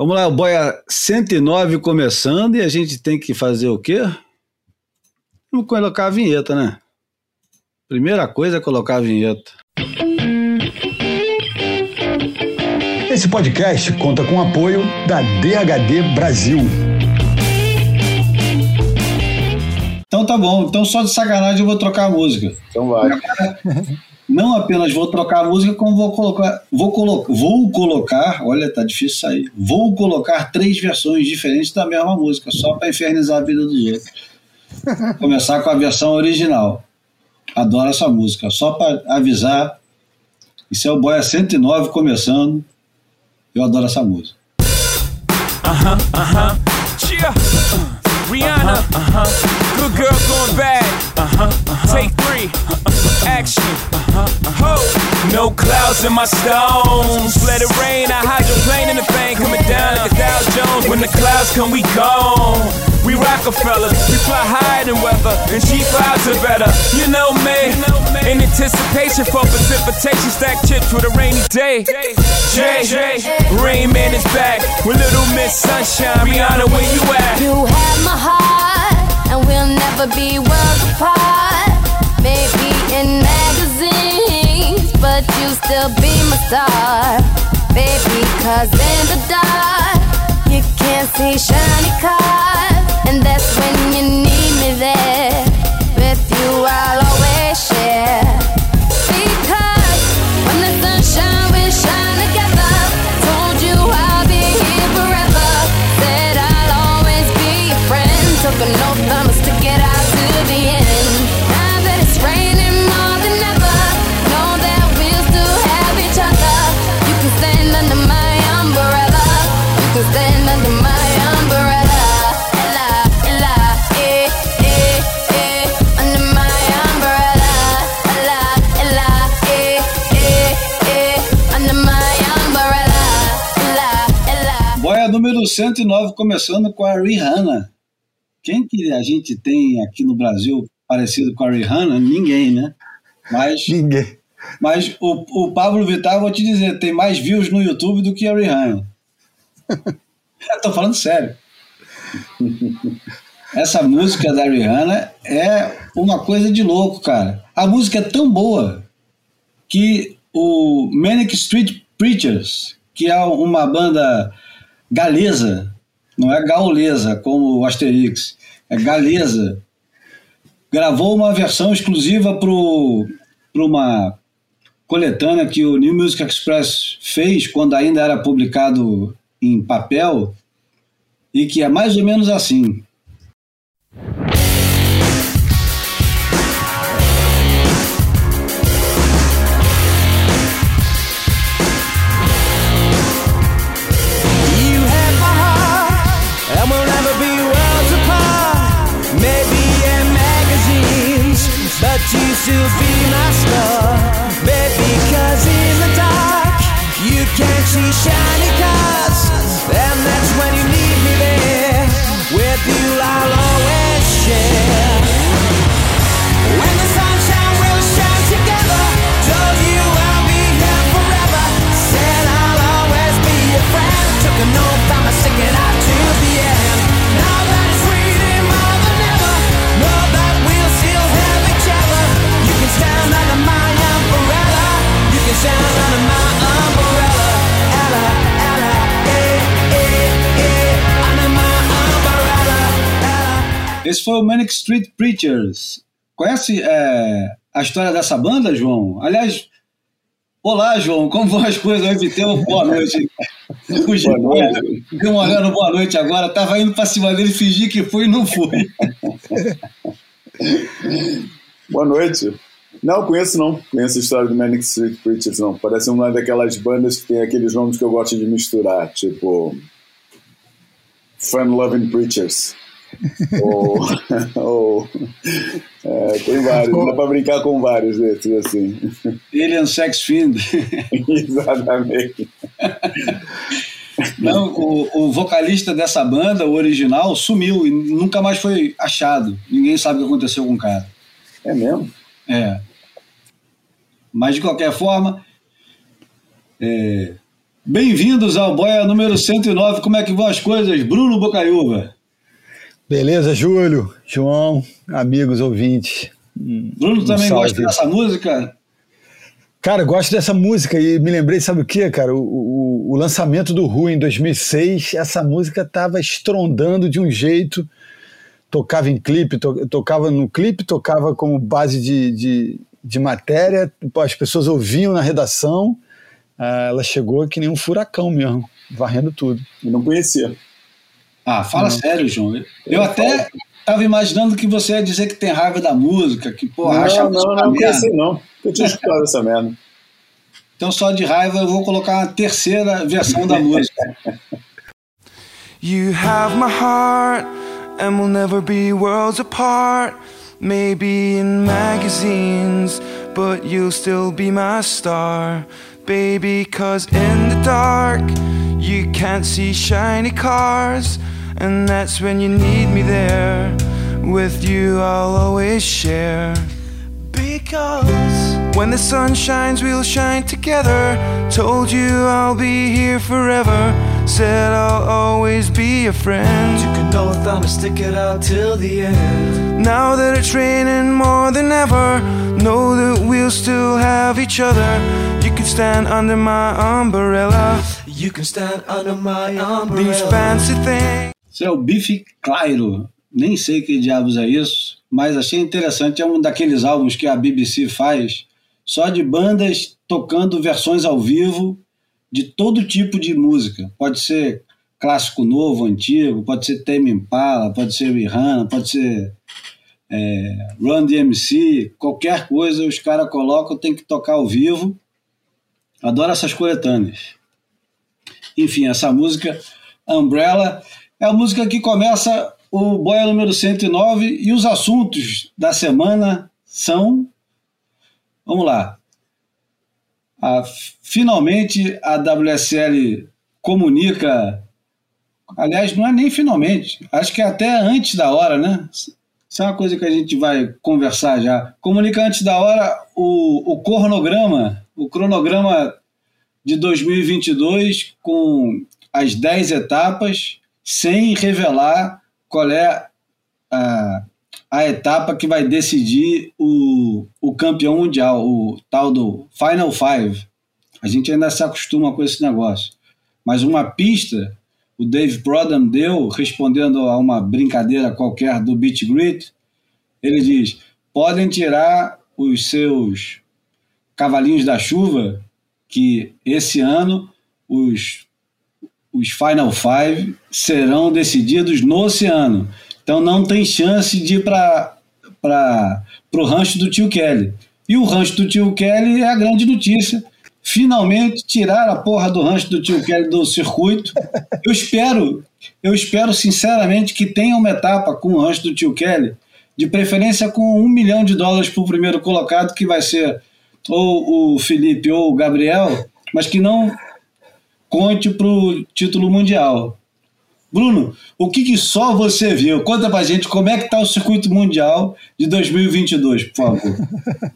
Vamos lá, o Boia 109 começando e a gente tem que fazer o quê? Vamos colocar a vinheta, né? Primeira coisa é colocar a vinheta. Esse podcast conta com o apoio da DHD Brasil. Então tá bom, então só de sacanagem eu vou trocar a música. Então vai. Não apenas vou trocar a música, como vou colocar, vou, colo vou colocar, olha, tá difícil sair. Vou colocar três versões diferentes da mesma música, só para infernizar a vida dos outros. Começar com a versão original. Adoro essa música, só para avisar. Isso é o Boia 109 começando. Eu adoro essa música. Aham, uh aham. -huh, uh -huh. Uh, Rihanna. Aham. -huh. Good girl going bad. Aham. -huh. Take three. Action. Ho. No clouds in my stones. Let it rain. I hydroplane in the bank. Coming down like a Dow Jones. When the clouds come, we gone. We Rockefellers, we fly higher than weather, and cheap clouds are better. You know me, in anticipation for precipitation, stack chips with a rainy day. Jay, Rain Man is back with Little Miss Sunshine. Rihanna, where you at? You have my heart, and we'll never be worlds apart. Maybe in magazines, but you still be my star. Baby, cause in the dark, you can't see shiny cars. And that's when you need me there. With you, I'll always share. Because when the sunshine, we shine together. Told you I'll be here forever. Said I'll always be your friend. Took an oath, número 109, começando com a Rihanna. Quem que a gente tem aqui no Brasil parecido com a Rihanna? Ninguém, né? Mas, Ninguém. Mas o, o Pablo Vittar, vou te dizer, tem mais views no YouTube do que a Rihanna. Estou falando sério. Essa música da Rihanna é uma coisa de louco, cara. A música é tão boa que o Manic Street Preachers, que é uma banda galesa, não é gaulesa como o Asterix, é galesa. Gravou uma versão exclusiva para uma coletânea que o New Music Express fez quando ainda era publicado em papel e que é mais ou menos assim. Still be my star. Baby, cause in the dark You can't see shiny Esse foi o Manic Street Preachers. Conhece é, a história dessa banda, João? Aliás, olá, João, como vão as coisas? Oi, Viteu, boa noite. Uma olhada no boa noite agora, tava indo pra cima dele, fingi que foi e não foi. Boa noite. Não, conheço não. Conheço a história do Manic Street Preachers, não. Parece uma daquelas bandas que tem aqueles nomes que eu gosto de misturar, tipo... Fun Loving Preachers. Ou... ou é, tem vários, dá pra brincar com vários desses, assim. Alien Sex Fiend. Exatamente. Não, o, o vocalista dessa banda, o original, sumiu e nunca mais foi achado. Ninguém sabe o que aconteceu com o cara. É mesmo? É. Mas de qualquer forma, é, Bem-vindos ao Boia número 109. Como é que vão as coisas? Bruno Bocaiúva. Beleza, Júlio, João, amigos ouvintes. Bruno também salve. gosta dessa música? Cara, gosto dessa música e me lembrei, sabe o que, cara? O, o, o lançamento do Ru em 2006, essa música tava estrondando de um jeito. Tocava em clipe, to, tocava no clipe, tocava como base de, de, de matéria, as pessoas ouviam na redação. Ah, ela chegou que nem um furacão mesmo, varrendo tudo. Eu não conhecia. Ah, fala Não. sério, João. Eu até tava imaginando que você ia dizer que tem raiva da música, que, porra, acha a não, música não, não merda. conhecia, não. Eu tinha escutado essa merda. Então, só de raiva, eu vou colocar uma terceira versão da música. You have my heart, and we'll never be worlds apart. Maybe in magazines, but you'll still be my star. Baby, cause in the dark, you can't see shiny cars. And that's when you need me there. With you, I'll always share. Because when the sun shines, we'll shine together. Told you I'll be here forever. Said I'll always be a friend. Took an oath I'ma stick it out till the end. Now that it's raining more than ever, know that we'll still have each other. You can stand under my umbrella. You can stand under my umbrella. These fancy things. Isso é o Bife Clyro. Nem sei que diabos é isso, mas achei interessante. É um daqueles álbuns que a BBC faz só de bandas tocando versões ao vivo de todo tipo de música. Pode ser clássico novo, antigo, pode ser Tame Impala, pode ser Rihanna, pode ser é, Run DMC, qualquer coisa os caras colocam, tem que tocar ao vivo. Adoro essas coletâneas. Enfim, essa música Umbrella é a música que começa o Boia número 109 e os assuntos da semana são. Vamos lá. A- finalmente a WSL comunica. Aliás, não é nem finalmente, acho que é até antes da hora, né? Isso é uma coisa que a gente vai conversar já. Comunica antes da hora o, o cronograma, o cronograma de 2022 com as 10 etapas, sem revelar qual é a, a etapa que vai decidir o, o campeão mundial, o tal do Final Five. A gente ainda se acostuma com esse negócio. Mas uma pista, o Dave Prodham deu, respondendo a uma brincadeira qualquer do Beat Grit, ele diz: podem tirar os seus cavalinhos da chuva, que esse ano os, os Final Five serão decididos no oceano. Então não tem chance de ir para o rancho do tio Kelly. E o rancho do tio Kelly é a grande notícia. Finalmente tiraram a porra do rancho do tio Kelly do circuito. Eu espero, eu espero sinceramente que tenha uma etapa com o rancho do tio Kelly, de preferência com um milhão de dólares para o primeiro colocado, que vai ser ou o Felipe ou o Gabriel, mas que não conte para o título mundial. Bruno, o que, que só você viu? Conta pra gente como é que tá o circuito mundial de 2022, por favor.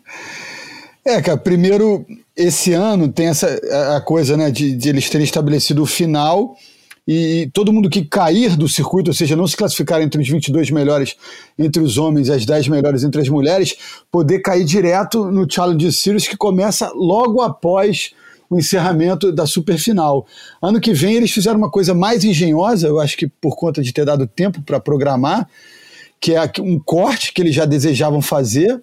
É, cara, primeiro, esse ano tem essa a- a coisa, né, de, de eles terem estabelecido o final e todo mundo que cair do circuito, ou seja, não se classificar entre os 22 melhores entre os homens e as 10 melhores entre as mulheres, poder cair direto no Challenge Series que começa logo após o encerramento da superfinal. Ano que vem eles fizeram uma coisa mais engenhosa, eu acho que por conta de ter dado tempo para programar, que é um corte que eles já desejavam fazer,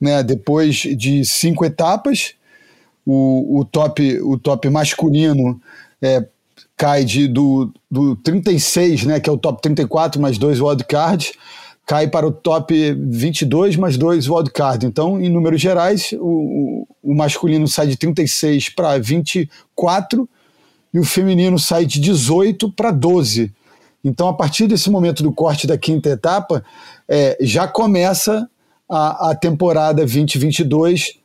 né, depois de cinco etapas, o, o, top, o top masculino é, cai de, do, do 36, né, que é o top 34 mais dois wildcards, cai para o top 22 mais dois wildcards. Então, em números gerais, o, o, masculino sai de 36 para 24 e o feminino sai de 18 para 12. Então, a partir desse momento do corte da quinta etapa, é, já começa a, a temporada 2022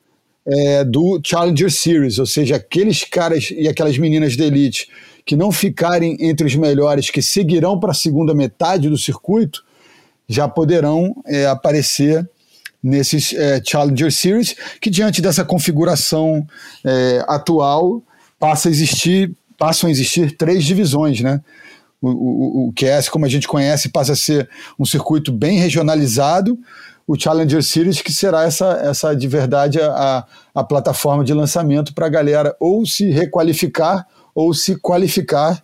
é, do Challenger Series, ou seja, aqueles caras e aquelas meninas da elite que não ficarem entre os melhores, que seguirão para a segunda metade do circuito, já poderão é, aparecer nesses é, Challenger Series, que diante dessa configuração é, atual passa a existir passam a existir três divisões, né? O, o, o QS, como a gente conhece, passa a ser um circuito bem regionalizado, o Challenger Series, que será essa, essa de verdade a, a plataforma de lançamento para a galera ou se requalificar ou se qualificar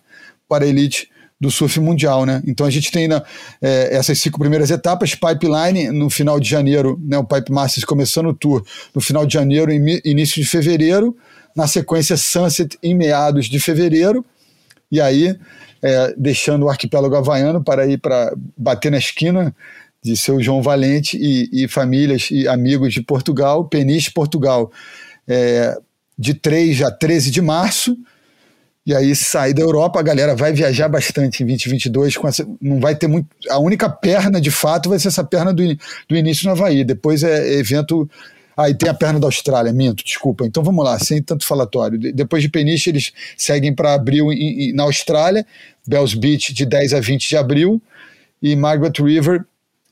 para a elite do surf mundial, né? Então a gente tem né, é, essas cinco primeiras etapas, pipeline no final de janeiro, né? O Pipe Masters começando o tour no final de janeiro e início de fevereiro, na sequência Sunset em meados de fevereiro, e aí é, deixando o arquipélago havaiano para ir para bater na esquina de seu João Valente e, e famílias e amigos de Portugal, Peniche, Portugal, é, de 3 a 13 de março, e aí sair da Europa, a galera vai viajar bastante em 2022, com essa, não vai ter muito, a única perna de fato vai ser essa perna do, do início no Havaí, depois é evento, aí ah, tem a perna da Austrália, minto, desculpa, então vamos lá, sem tanto falatório, depois de Peniche eles seguem para abril em, em, na Austrália, Bells Beach de 10 a 20 de abril, e Margaret River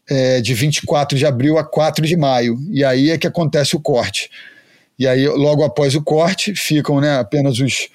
é, de 24 de abril a 4 de maio, e aí é que acontece o corte, e aí logo após o corte ficam né, apenas os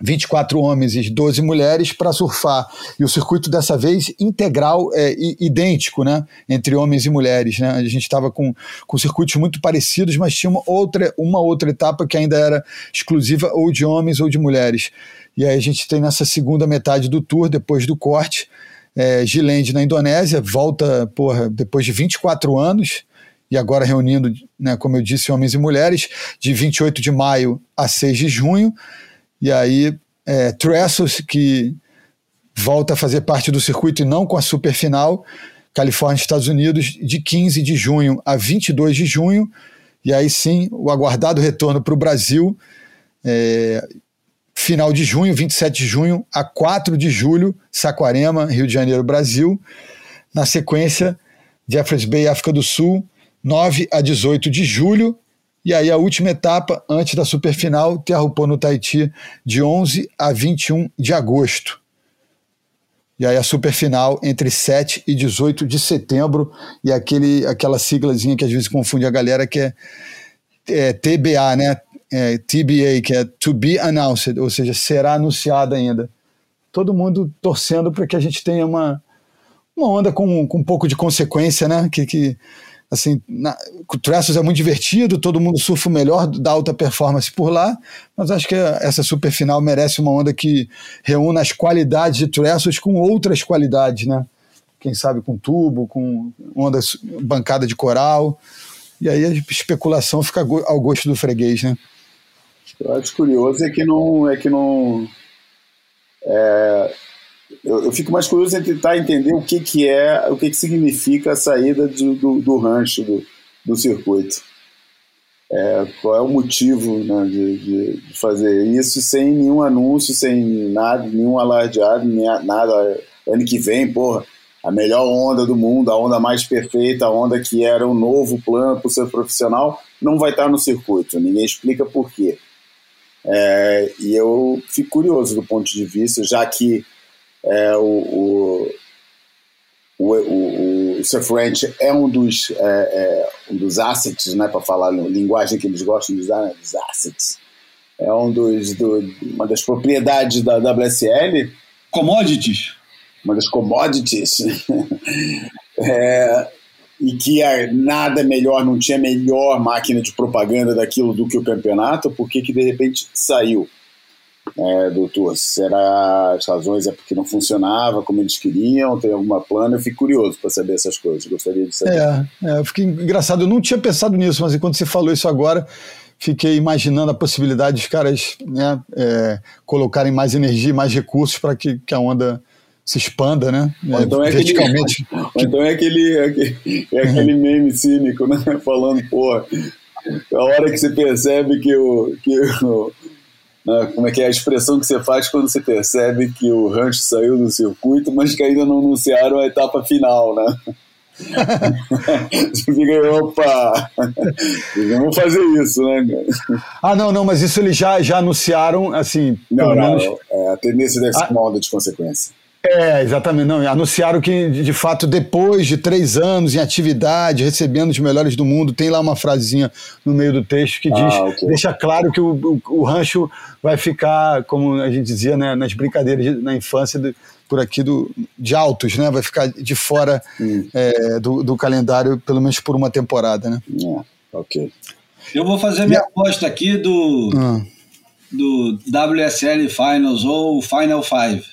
24 homens e 12 mulheres para surfar. E o circuito dessa vez integral, é, idêntico, né? Entre homens e mulheres. Né? A gente estava com, com circuitos muito parecidos, mas tinha uma outra, uma outra etapa que ainda era exclusiva ou de homens ou de mulheres. E aí a gente tem nessa segunda metade do tour, depois do corte, é, Gilende na Indonésia, volta porra, depois de 24 anos, e agora reunindo, né, como eu disse, homens e mulheres, de 28 de maio a 6 de junho. E aí, é, Trestles, que volta a fazer parte do circuito e não com a super final, Califórnia, Estados Unidos, de 15 de junho a 22 de junho. E aí sim, o aguardado retorno para o Brasil, é, final de junho, 27 de junho a 4 de julho, Saquarema, Rio de Janeiro, Brasil. Na sequência, Jeffreys Bay, África do Sul, 9 a 18 de julho, e aí a última etapa, antes da superfinal, Terrupô no Tahiti, de 11 a 21 de agosto. E aí a superfinal entre 7 e 18 de setembro, e aquele, aquela siglazinha que às vezes confunde a galera, que é, é TBA, né? É, TBA, que é To Be Announced, ou seja, será anunciada ainda. Todo mundo torcendo para que a gente tenha uma, uma onda com, com um pouco de consequência, né? Que, que assim, na, o Trestles é muito divertido, todo mundo surfa o melhor da alta performance por lá, mas acho que essa super final merece uma onda que reúna as qualidades de Trestles com outras qualidades, né? Quem sabe com tubo, com onda bancada de coral, e aí a especulação fica ao gosto do freguês, né? Eu acho curioso é que não é que não é, eu, eu, fico mais curioso em tentar entender o que, que é, o que, que significa a saída do, do, do rancho do, do circuito. É, qual é o motivo né, de, de, fazer isso sem nenhum anúncio, sem nada, nenhum alardeado, nada. Ano que vem, porra, a melhor onda do mundo, a onda mais perfeita, a onda que era um novo plano para o ser profissional, não vai estar no circuito. Ninguém explica por quê. É, e eu fico curioso do ponto de vista, já que é, o, o, o, o Surf Ranch é um dos, é, é, um dos assets, né, para falar a linguagem que eles gostam de usar, né, dos assets. É um dos, do, uma das propriedades da WSL. Commodities. Uma das commodities. é, e que nada melhor, não tinha melhor máquina de propaganda daquilo do que o campeonato, porque que de repente saiu é, doutor, será as razões é porque não funcionava como eles queriam, tem alguma plano? Eu fico curioso para saber essas coisas, gostaria de saber. É, é, eu fiquei engraçado, eu não tinha pensado nisso, mas enquanto você falou isso agora, fiquei imaginando a possibilidade dos caras né, é, colocarem mais energia, mais recursos para que, que a onda se expanda, né? Ou então é. Aquele, então é aquele, é aquele, é aquele meme cínico, né? Falando, pô, a hora que você percebe que o, que o, né? Como é que é a expressão que você faz quando você percebe que o rancho saiu do circuito, mas que ainda não anunciaram a etapa final, né? você fica, opa, vamos fazer isso, né? Ah, não, não, mas isso eles já, já anunciaram, assim, não, não, menos... é, a tendência deve ser ah, uma onda de consequência. É, exatamente. Não, anunciaram que, de fato, depois de três anos em atividade, recebendo os melhores do mundo, tem lá uma frasezinha no meio do texto que diz, Ah, ok. deixa claro que o, o, o rancho vai ficar, como a gente dizia né, nas brincadeiras de- na infância, do- por aqui do, de altos, né? Vai ficar de fora Hum. é, do, do calendário, pelo menos por uma temporada, né? É, ok. Eu vou fazer minha aposta aqui do, Ah, do WSL Finals ou Final Five.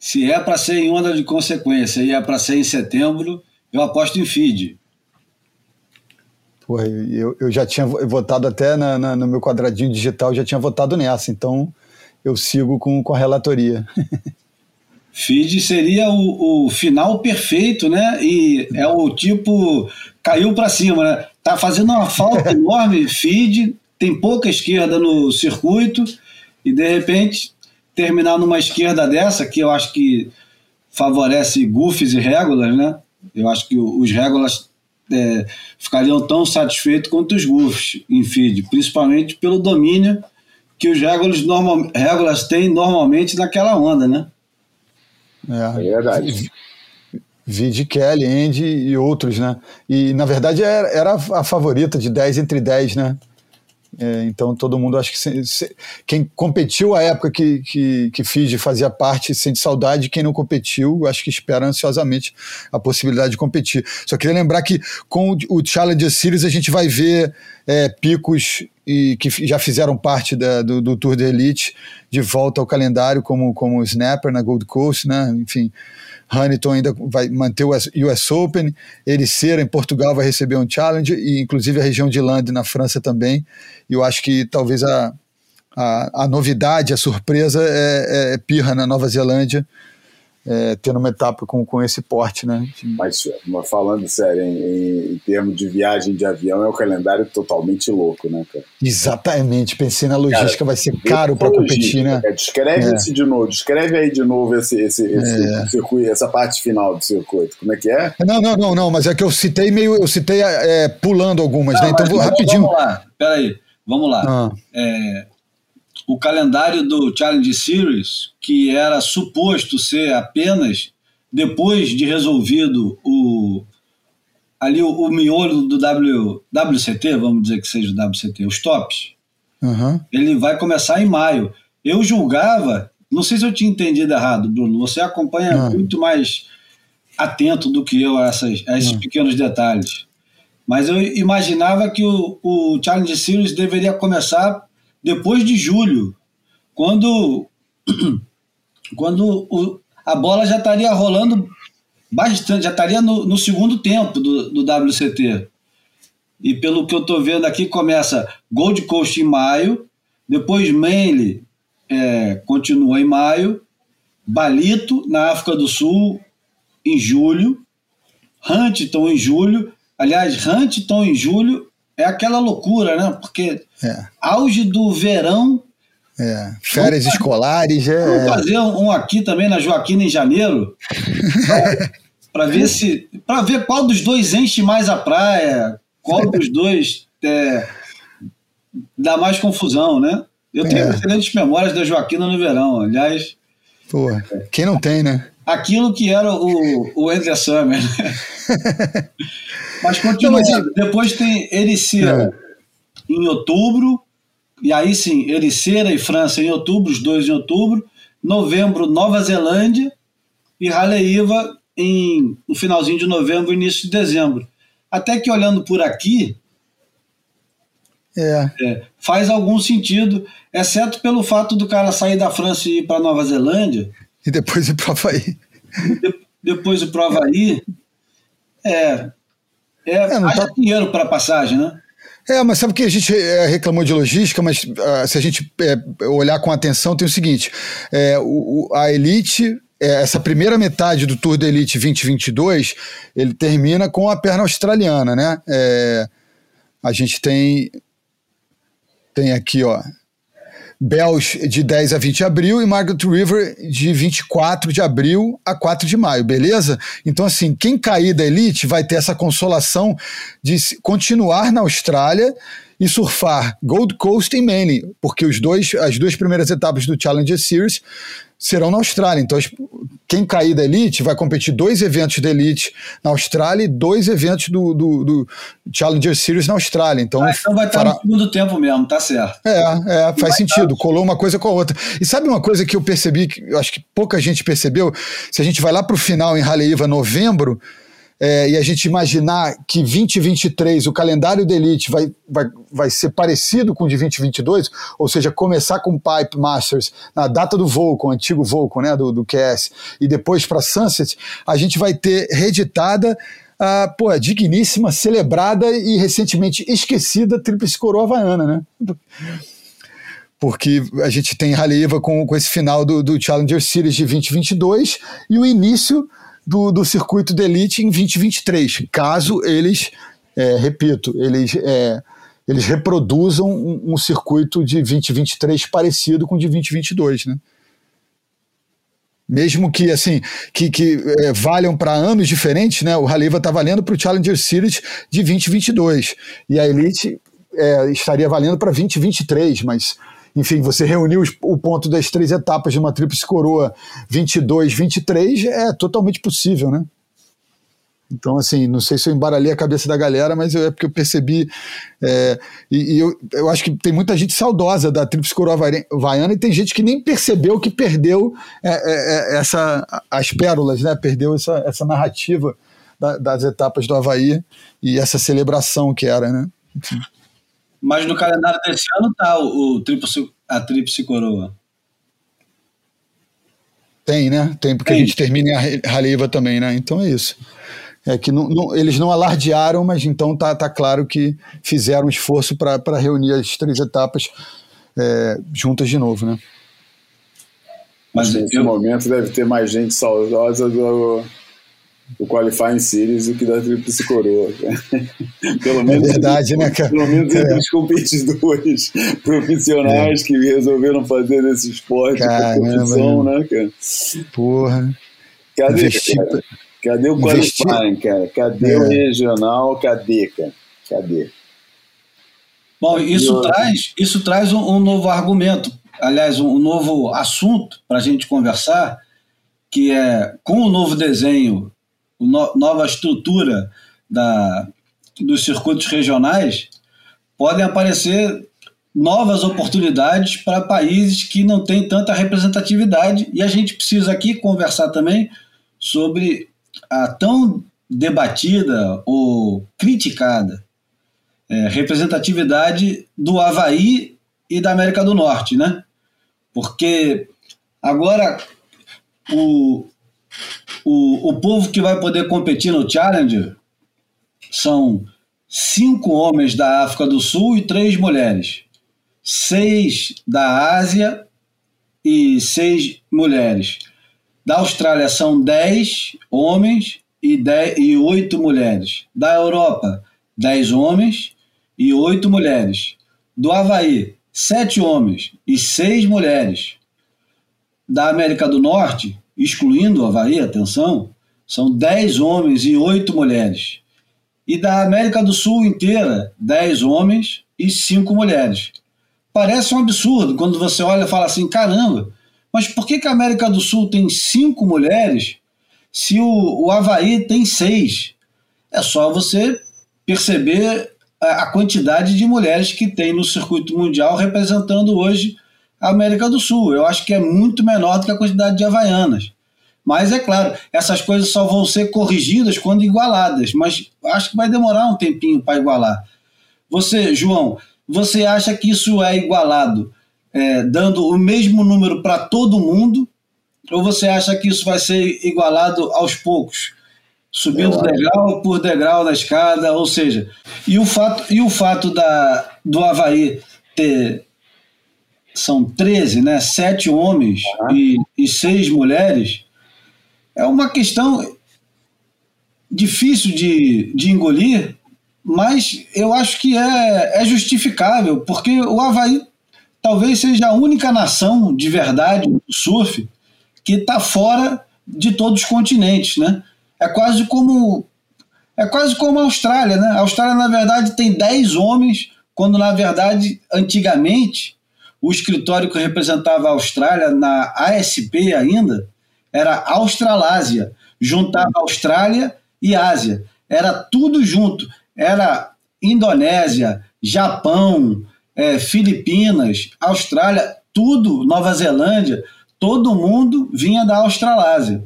Se é para ser em onda de consequência e é para ser em setembro, eu aposto em feed. porra, eu, eu já tinha votado até na- na- no meu quadradinho digital, já tinha votado nessa, então eu sigo com, com a relatoria. Feed seria o, o final perfeito, né? E é o tipo caiu para cima, né? Tá fazendo uma falta enorme. Feed tem pouca esquerda no circuito e de repente terminar numa esquerda dessa que eu acho que favorece goofs e régulas, né? Eu acho que os régulas é, ficariam tão satisfeitos quanto os goofs em feed, principalmente pelo domínio que os régulas, normal, régulas têm normalmente naquela onda, né? É verdade. Vide Kelly, Andy e outros, né? E na verdade era, era a favorita de 10 entre 10, né? É, então todo mundo acho que se- se- quem competiu à época que, que, que Fiji fazia parte sente saudade, quem não competiu acho que espera ansiosamente a possibilidade de competir. Só queria lembrar que com o Challenger Series a gente vai ver é, picos e que já fizeram parte da- do, do Tour de Elite de volta ao calendário como como Snapper na Gold Coast, né? Enfim, Hamilton ainda vai manter o US Open, Ericeira em Portugal vai receber um challenge e inclusive a região de Lande na França também. E eu acho que talvez a, a, a novidade, a surpresa é, é Pirra na Nova Zelândia, é, tendo uma etapa com, com esse porte, né? Mas, mas falando sério, em, em- termos de viagem de avião, é um calendário totalmente louco, né, cara? Exatamente, pensei na logística, Cara, vai ser caro para competir, né? É, descreve É. esse de novo, descreve aí de novo esse, esse, esse circuito, essa parte final do circuito. Como é que é? Não, não, não, não, mas é que eu citei meio, eu citei é, pulando algumas, né? Não, Então mas vou vamos- rapidinho. Vamos lá, peraí, vamos lá. Ah, É, o calendário do Challenge Series, que era suposto ser apenas depois de resolvido o ali o, o miolo do w, WCT, vamos dizer que seja o WCT, os tops, aham. ele vai começar em maio. Eu julgava, não sei se eu tinha entendido errado, Bruno, você acompanha Ah. muito mais atento do que eu a, essas, a esses pequenos detalhes. Mas eu imaginava que o, o Challenge Series deveria começar depois de julho, quando, quando o- a bola já estaria rolando bastante, já estaria no, no segundo tempo do, do WCT. E pelo que eu estou vendo aqui, começa Gold Coast em maio, depois Manly é, continua em maio, Balito, na África do Sul, em julho, Huntington em julho. Aliás, Huntington em julho é aquela loucura, né? Porque É, auge do verão. é. Férias escolares, Vamos é. fazer um aqui também na Joaquina em janeiro, para ver se, para ver qual dos dois enche mais a praia, qual dos dois é, dá mais confusão, né? Eu tenho É. excelentes memórias da Joaquina no verão, aliás, Porra, quem não tem, né? Aquilo que era o, o Ender Summer. né? mas continua. Não, mas- Depois tem Ericeira em outubro, e aí sim, Ericeira e França em outubro, os dois em outubro. Novembro, Nova Zelândia e Haleiva em no finalzinho de novembro, início de dezembro. Até que olhando por aqui, É. é, faz algum sentido, exceto pelo fato do cara sair da França e ir para Nova Zelândia, E depois ir pro Havaí. de- depois ir para o Havaí. É, é, É, haja tá- dinheiro para passagem, né? É, mas sabe que a gente é, reclamou de logística, mas ah, se a gente é, olhar com atenção, tem o seguinte: é, o- o- a Elite, é, essa primeira metade do Tour da Elite 2022, ele termina com a perna australiana, né? É, a gente tem, tem aqui, ó. Bells de 10 a 20 de abril e Margaret River de 24 de abril a 4 de maio, beleza? Então, assim, quem cair da Elite vai ter essa consolação de continuar na Austrália e surfar Gold Coast e Manly, porque os dois, as duas primeiras etapas do Challenger Series serão na Austrália. Então, quem cair da Elite vai competir dois eventos da Elite na Austrália e dois eventos do, do, do Challenger Series na Austrália. Então, ah, então vai estar fará... no segundo tempo mesmo, tá certo. É, é faz sentido. Estar. Colou uma coisa com a outra. E sabe uma coisa que eu percebi, que eu acho que pouca gente percebeu? Se a gente vai lá para o final em Haleiva, novembro, é, e a gente imaginar que 2023, o calendário da Elite vai, vai, vai ser parecido com o de 2022, ou seja, começar com Pipe Masters na data do Volcom, antigo Volcom, né, do, do QS, e depois para Sunset, a gente vai ter reeditada a, pô, digníssima, celebrada e recentemente esquecida Tríplice Coroa Havaiana, né? porque a gente tem Haleiva com, com esse final do, do Challenger Series de 2022 e o início do, do circuito de elite em 2023, caso eles, é, repito, eles, é, eles reproduzam um, um, circuito de 2023 parecido com o de 2022, né? Mesmo que assim que, que é, valham para anos diferentes, né? O Haliva está valendo para o Challenger Series de 2022 e a Elite é, estaria valendo para 2023, mas enfim, você reuniu o ponto das três etapas de uma tríplice coroa 22, 23, é totalmente possível, né? Então, assim, não sei se eu embaralhei a cabeça da galera, mas é porque eu percebi. É, e, e eu, eu acho que tem muita gente saudosa da Tríplice Coroa Havaiana e tem gente que nem percebeu que perdeu é, é, é essa, as pérolas, né? Perdeu essa, essa narrativa da, das etapas do Havaí e essa celebração que era, né? Enfim. Mas no calendário desse ano tá o, o tríplice, a tríplice coroa. Tem, né? Tem, porque Tem. a gente termina em Haleiva também, né? Então é isso. É que não, não, eles não alardearam, mas então tá, tá claro que fizeram um esforço para reunir as três etapas é, juntas de novo, né? Mas nesse eu... momento deve ter mais gente saudosa do, o Qualifying Series do que da Tríplice Coroa. pelo menos, é verdade, né, cara? Pelo menos entre é. os competidores profissionais é. que resolveram fazer esse esporte Caramba, profissão, né, cara? Porra. Cadê, cara? Cadê o Qualifying, cara? Cadê o é. regional? Cadê, cara? Cadê? Bom, isso traz, isso traz um, um, novo argumento, aliás, um, um novo assunto para a gente conversar, que é com o novo desenho no, nova estrutura da, dos circuitos regionais, podem aparecer novas oportunidades para países que não têm tanta representatividade e a gente precisa aqui conversar também sobre a tão debatida ou criticada é, representatividade do Havaí e da América do Norte, né? Porque agora o, o, o povo que vai poder competir no Challenger são cinco homens da África do Sul e três mulheres. Seis da Ásia e seis mulheres. Da Austrália são dez homens e, dez, e oito mulheres. Da Europa, dez homens e oito mulheres. Do Havaí, sete homens e seis mulheres. Da América do Norte, excluindo o Havaí, atenção, são 10 homens e 8 mulheres. E da América do Sul inteira, 10 homens e 5 mulheres. Parece um absurdo quando você olha e fala assim: caramba, mas por que, que a América do Sul tem 5 mulheres se o, o Havaí tem 6? É só você perceber a, a quantidade de mulheres que tem no circuito mundial representando hoje a América do Sul. Eu acho que é muito menor do que a quantidade de havaianas. Mas é claro, essas coisas só vão ser corrigidas quando igualadas, mas acho que vai demorar um tempinho para igualar. Você, João, você acha que isso é igualado é, dando o mesmo número para todo mundo? Ou você acha que isso vai ser igualado aos poucos? Subindo degrau por degrau na escada, ou seja, e o fato, e o fato da, do Havaí ter são 13, né? Sete homens uhum. e, e seis mulheres, é uma questão difícil de, de engolir, mas eu acho que é, é justificável, porque o Havaí talvez seja a única nação de verdade do surf que está fora de todos os continentes, né? É quase como é quase como a Austrália, né? A Austrália na verdade tem 10 homens, quando na verdade antigamente o escritório que representava a Austrália na ASP ainda Era Australásia, juntava Austrália e Ásia. Era tudo junto. Era Indonésia, Japão, é, Filipinas, Austrália, tudo, Nova Zelândia, todo mundo vinha da Australásia.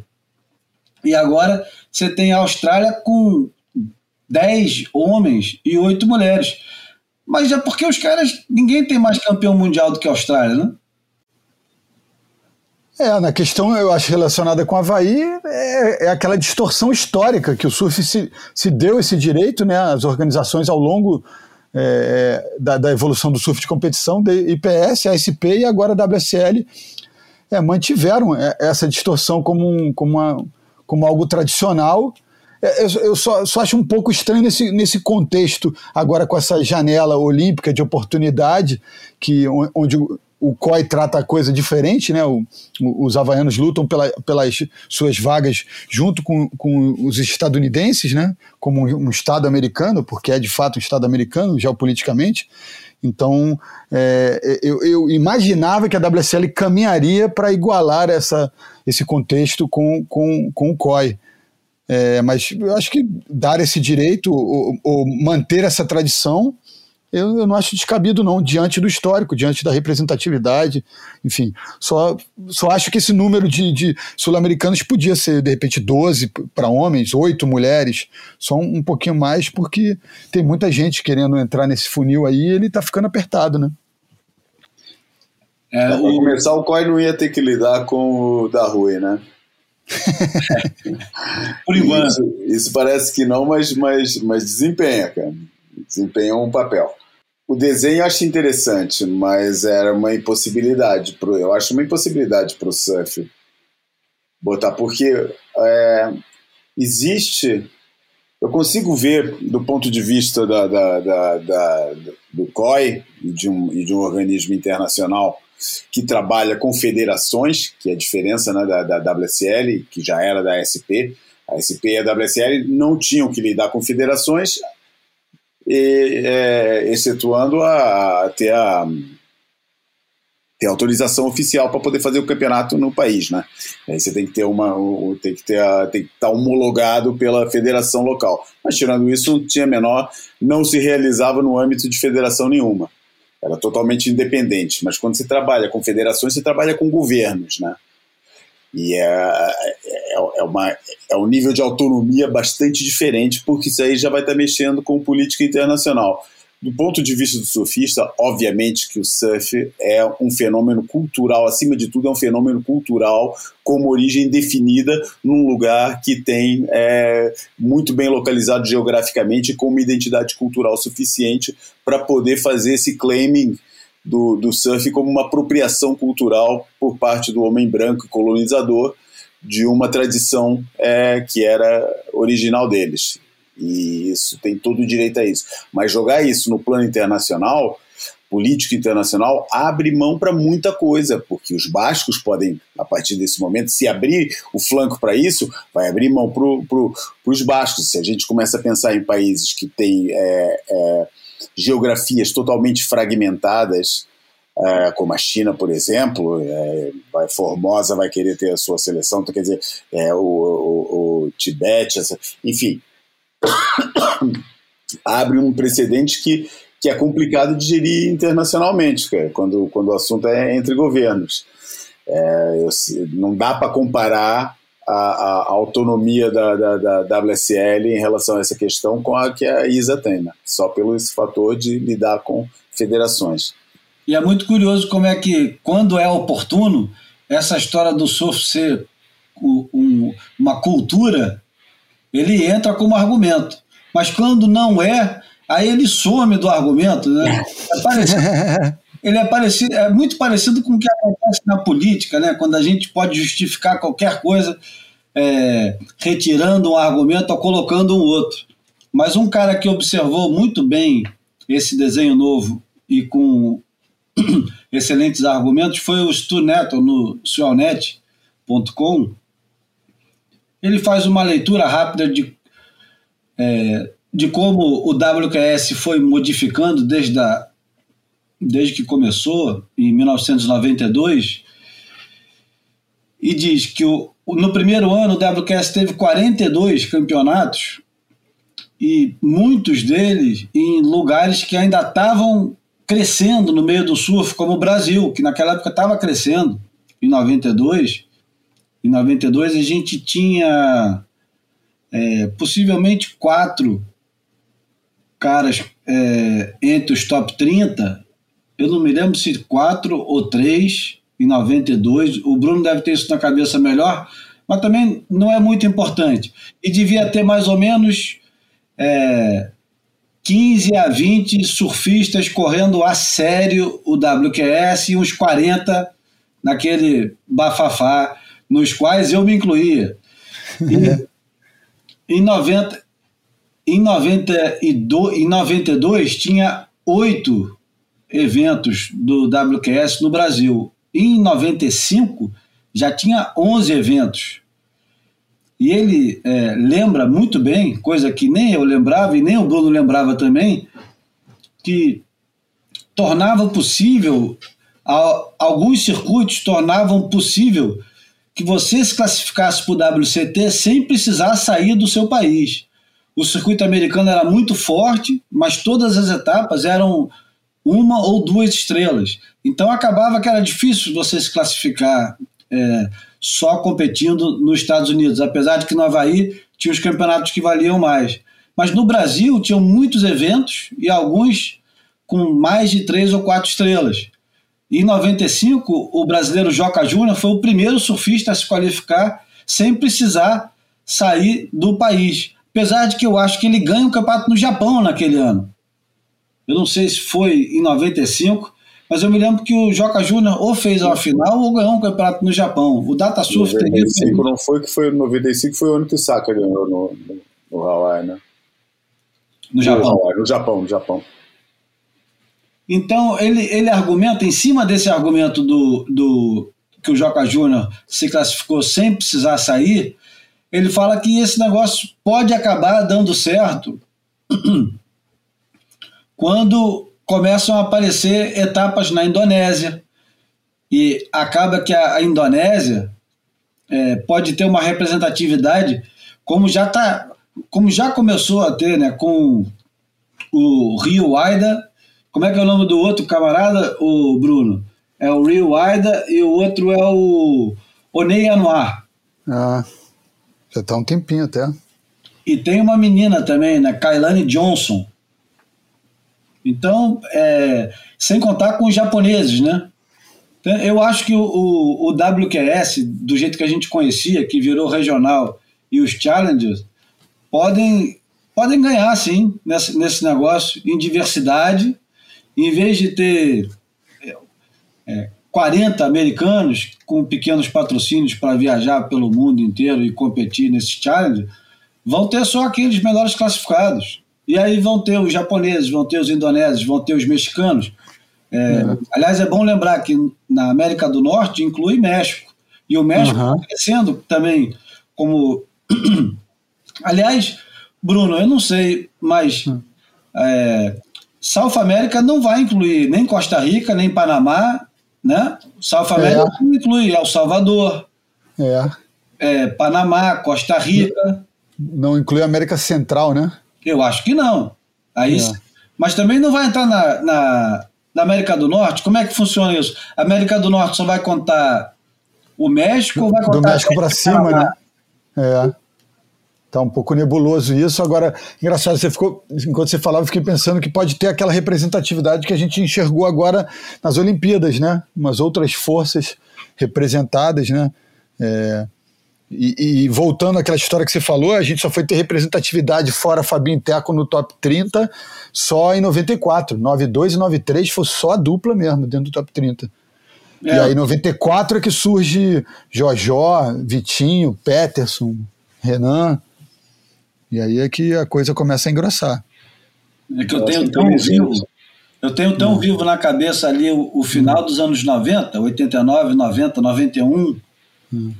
E agora você tem a Austrália com 10 homens e 8 mulheres. Mas é porque os caras. Ninguém tem mais campeão mundial do que a Austrália, né? É, na questão, eu acho, relacionada com o Havaí, é, é, aquela distorção histórica que o surf se, se deu esse direito, né? As organizações ao longo é, da, da, evolução do surf de competição, da IPS, ASP e agora a WSL, é, mantiveram é, essa distorção como, um, como, uma, como algo tradicional. É, eu, eu só, só, acho um pouco estranho nesse, nesse contexto, agora com essa janela olímpica de oportunidade, que onde o COI trata a coisa diferente, né? O, os havaianos lutam pela, pelas suas vagas junto com, com os estadunidenses, né? Como um, um, Estado americano, porque é de fato um Estado americano, geopoliticamente. Então, é, eu, eu, imaginava que a WSL caminharia para igualar essa, esse contexto com, com, com o COI. É, mas eu acho que dar esse direito ou, ou manter essa tradição eu, eu, não acho descabido, não, diante do histórico, diante da representatividade, enfim. Só, só acho que esse número de, de sul-americanos podia ser, de repente, 12 para homens, 8 mulheres, só um, um, pouquinho mais, porque tem muita gente querendo entrar nesse funil aí e ele está ficando apertado, né? É, Para começar, o COI não ia ter que lidar com o da Rui, né? Por enquanto. Isso, isso, parece que não, mas, mas, mas desempenha, cara. Desempenha um papel. O desenho eu acho interessante, mas era uma impossibilidade. Pro, eu acho uma impossibilidade para o surf botar, porque é, existe. Eu consigo ver, do ponto de vista da, da, da, da do COI e de, um, e de um organismo internacional que trabalha com federações, que é a diferença né, da, da WSL, que já era da SP. A SP e a WSL não tinham que lidar com federações, e, é, excetuando a, ter a ter autorização oficial para poder fazer o campeonato no país, né? Aí você tem que ter uma, tem que ter, a, tem que estar tá homologado pela federação local. Mas tirando isso, não tinha menor, não se realizava no âmbito de federação nenhuma. Era totalmente independente. Mas quando você trabalha com federações, você trabalha com governos, né? E é, é, é, uma, é um nível de autonomia bastante diferente, porque isso aí já vai estar mexendo com política internacional. Do ponto de vista do surfista, obviamente que o surf é um fenômeno cultural, acima de tudo, é um fenômeno cultural com origem definida num lugar que tem é, muito bem localizado geograficamente com uma identidade cultural suficiente para poder fazer esse claiming do, do surf como uma apropriação cultural por parte do homem branco colonizador de uma tradição é, que era original deles. E isso tem todo o direito a isso. Mas jogar isso no plano internacional, político internacional, abre mão para muita coisa, porque os bascos podem, a partir desse momento, se abrir o flanco para isso, vai abrir mão para pro, os bascos. Se a gente começa a pensar em países que têm. É, é, geografias totalmente fragmentadas, é, como a China, por exemplo, é, vai, Formosa vai querer ter a sua seleção, então, quer dizer, é, o, o, o Tibete, enfim, abre um precedente que, que é complicado de gerir internacionalmente, quando, quando o assunto é entre governos. É, eu, não dá para comparar a, a, autonomia da, da, da, WSL em relação a essa questão com a que a ISA tem, né? só pelo esse fator de lidar com federações. E é muito curioso como é que, quando é oportuno, essa história do surf ser um, uma cultura, ele entra como argumento. Mas quando não é, aí ele some do argumento. Né? É parecido, ele é, parecido, é muito parecido com o que acontece na política, né? quando a gente pode justificar qualquer coisa é, retirando um argumento ou colocando um outro. Mas um cara que observou muito bem esse desenho novo e com excelentes argumentos foi o Stu Neto no sualnet.com. Ele faz uma leitura rápida de, é, de como o WQS foi modificando desde, a, desde que começou, em 1992, e diz que o, no primeiro ano o WQS teve 42 campeonatos e muitos deles em lugares que ainda estavam crescendo no meio do surf, como o Brasil, que naquela época estava crescendo, em 92. Em 92 a gente tinha é, possivelmente quatro caras é, entre os top 30. Eu não me lembro se quatro ou três em 92. O Bruno deve ter isso na cabeça melhor, mas também não é muito importante. E devia ter mais ou menos é, 15 a 20 surfistas correndo a sério o WQS e uns 40 naquele bafafá, nos quais eu me incluía. E, em, 90, em, 92, em 92 tinha oito eventos do WQS no Brasil. Em 95 já tinha 11 eventos. E ele é, lembra muito bem, coisa que nem eu lembrava e nem o Bruno lembrava também, que tornava possível, alguns circuitos tornavam possível que você se classificasse para o WCT sem precisar sair do seu país. O circuito americano era muito forte, mas todas as etapas eram uma ou duas estrelas. Então acabava que era difícil você se classificar é, só competindo nos Estados Unidos, apesar de que no Havaí tinha os campeonatos que valiam mais. Mas no Brasil tinham muitos eventos e alguns com mais de três ou quatro estrelas. Em 95, o brasileiro Joca Júnior foi o primeiro surfista a se qualificar sem precisar sair do país. Apesar de que eu acho que ele ganha o um campeonato no Japão naquele ano. Eu não sei se foi em 95, mas eu me lembro que o Joca Júnior ou fez a final ou ganhou um campeonato no Japão. O Data Surf 95 não foi que foi 95 foi o ano que o Saka ganhou no, no, no Hawaii, né? No Japão. No, Hawaii, no Japão, no Japão. Então ele, ele argumenta, em cima desse argumento do, do que o Joca Júnior se classificou sem precisar sair, ele fala que esse negócio pode acabar dando certo quando começam a aparecer etapas na Indonésia. E acaba que a, a Indonésia é, pode ter uma representatividade, como já, tá, como já começou a ter né, com o Rio Waida. Como é que é o nome do outro camarada, o Bruno? É o Rio Waida e o outro é o Onei Anuar. Ah, já está um tempinho até. E tem uma menina também, né, Kailane Johnson então, é, sem contar com os japoneses, né? Então, eu acho que o, o, o, WQS, do jeito que a gente conhecia, que virou regional, e os Challengers, podem, podem ganhar, sim, nesse, nesse negócio, em diversidade. Em vez de ter é, 40 americanos com pequenos patrocínios para viajar pelo mundo inteiro e competir nesse challenge, vão ter só aqueles melhores classificados. E aí vão ter os japoneses, vão ter os indonésios, vão ter os mexicanos. É, é. Aliás, é bom lembrar que na América do Norte inclui México. E o México está uhum. crescendo também como. aliás, Bruno, eu não sei, mas uhum. é, South América não vai incluir nem Costa Rica, nem Panamá, né? South América é. não inclui El Salvador, é. é. Panamá, Costa Rica. Não inclui a América Central, né? Eu acho que não. Aí, é. Mas também não vai entrar na, na, na, América do Norte? Como é que funciona isso? A América do Norte só vai contar o México ou vai contar. Do México para cima, né? É. Tá um pouco nebuloso isso. Agora, engraçado, você ficou, enquanto você falava, eu fiquei pensando que pode ter aquela representatividade que a gente enxergou agora nas Olimpíadas, né? Umas outras forças representadas, né? É, e, e, voltando àquela história que você falou, a gente só foi ter representatividade fora Fabinho Teco no top 30 só em 94. 92 e 93 foi só a dupla mesmo dentro do top 30. É. E aí, 94 é que surge Jojó, Vitinho, Peterson, Renan. E aí é que a coisa começa a engrossar. É que eu tenho tão vivo, eu tenho tão hum. vivo na cabeça ali o, o final hum. dos anos 90, 89, 90, 91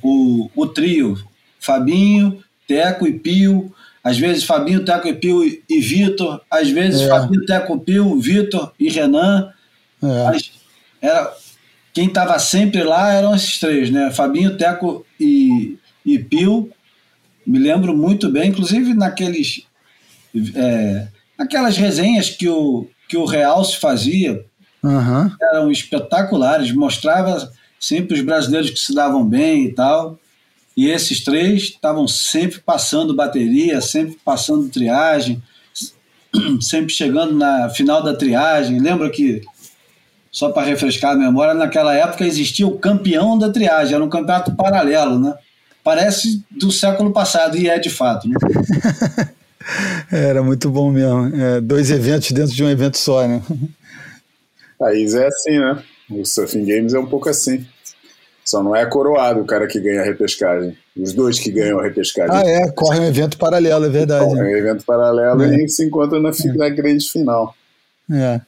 o, o trio Fabinho, Teco e Pio, às vezes Fabinho, Teco e Pio e, e Vitor, às vezes é. Fabinho, Teco, Pio, Vitor e Renan. É. era quem estava sempre lá eram esses três, né? Fabinho, Teco e, e Pio. Me lembro muito bem, inclusive naqueles. É, aquelas resenhas que o, que o Real se fazia Uhum. eram espetaculares, mostrava sempre os brasileiros que se davam bem e tal. E esses três estavam sempre passando bateria, sempre passando triagem, sempre chegando na final da triagem. Lembra que, só para refrescar a memória, naquela época existia o campeão da triagem, era um campeonato paralelo, né? Parece do século passado, e é de fato. Né? Era muito bom mesmo. É, dois eventos dentro de um evento só, né? A ISA é assim, né? O Surfing Games é um pouco assim. Só não é coroado o cara que ganha a repescagem. Os dois que ganham a repescagem. Ah, é, corre um evento paralelo, é verdade. É um evento paralelo É. e se encontra na, fi- na grande final. É.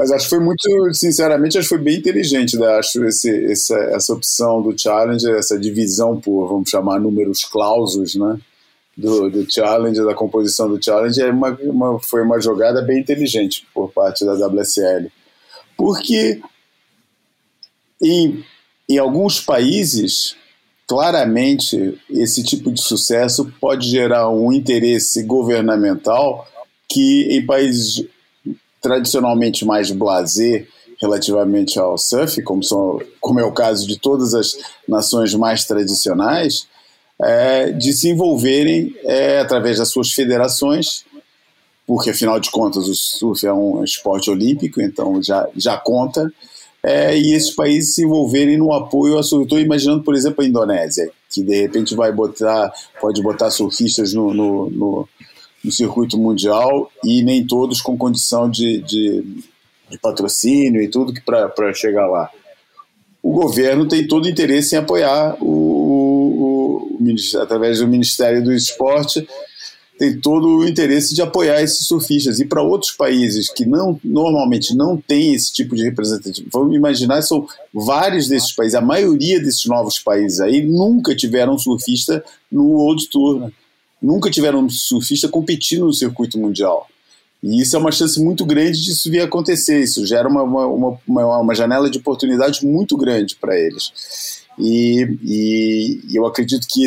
Mas acho que foi muito, sinceramente, acho que foi bem inteligente, né? acho esse, essa, essa opção do Challenger, essa divisão por, vamos chamar, números clausos, né? Do, do Challenger, da composição do Challenger, é uma, uma, foi uma jogada bem inteligente por parte da WSL. Porque em, em alguns países, claramente, esse tipo de sucesso pode gerar um interesse governamental que em países tradicionalmente mais blasé relativamente ao surf, como, são, como é o caso de todas as nações mais tradicionais, é, de se envolverem é, através das suas federações, porque afinal de contas o surf é um esporte olímpico, então já, já conta, é, e esses países se envolverem no apoio ao surf. Estou imaginando, por exemplo, a Indonésia, que de repente vai botar, pode botar surfistas no, no, no, no circuito mundial e nem todos com condição de, de, de patrocínio e tudo que para chegar lá. O governo tem todo o interesse em apoiar o, o, o, através do Ministério do Esporte tem todo o interesse de apoiar esses surfistas. E para outros países que não normalmente não tem esse tipo de representatividade, vamos imaginar, são vários desses países, a maioria desses novos países aí nunca tiveram surfista no World Tour, né? Nunca tiveram um surfista competindo no circuito mundial. E isso é uma chance muito grande de isso vir a acontecer. Isso gera uma, uma, uma, uma janela de oportunidade muito grande para eles. E, e, eu acredito que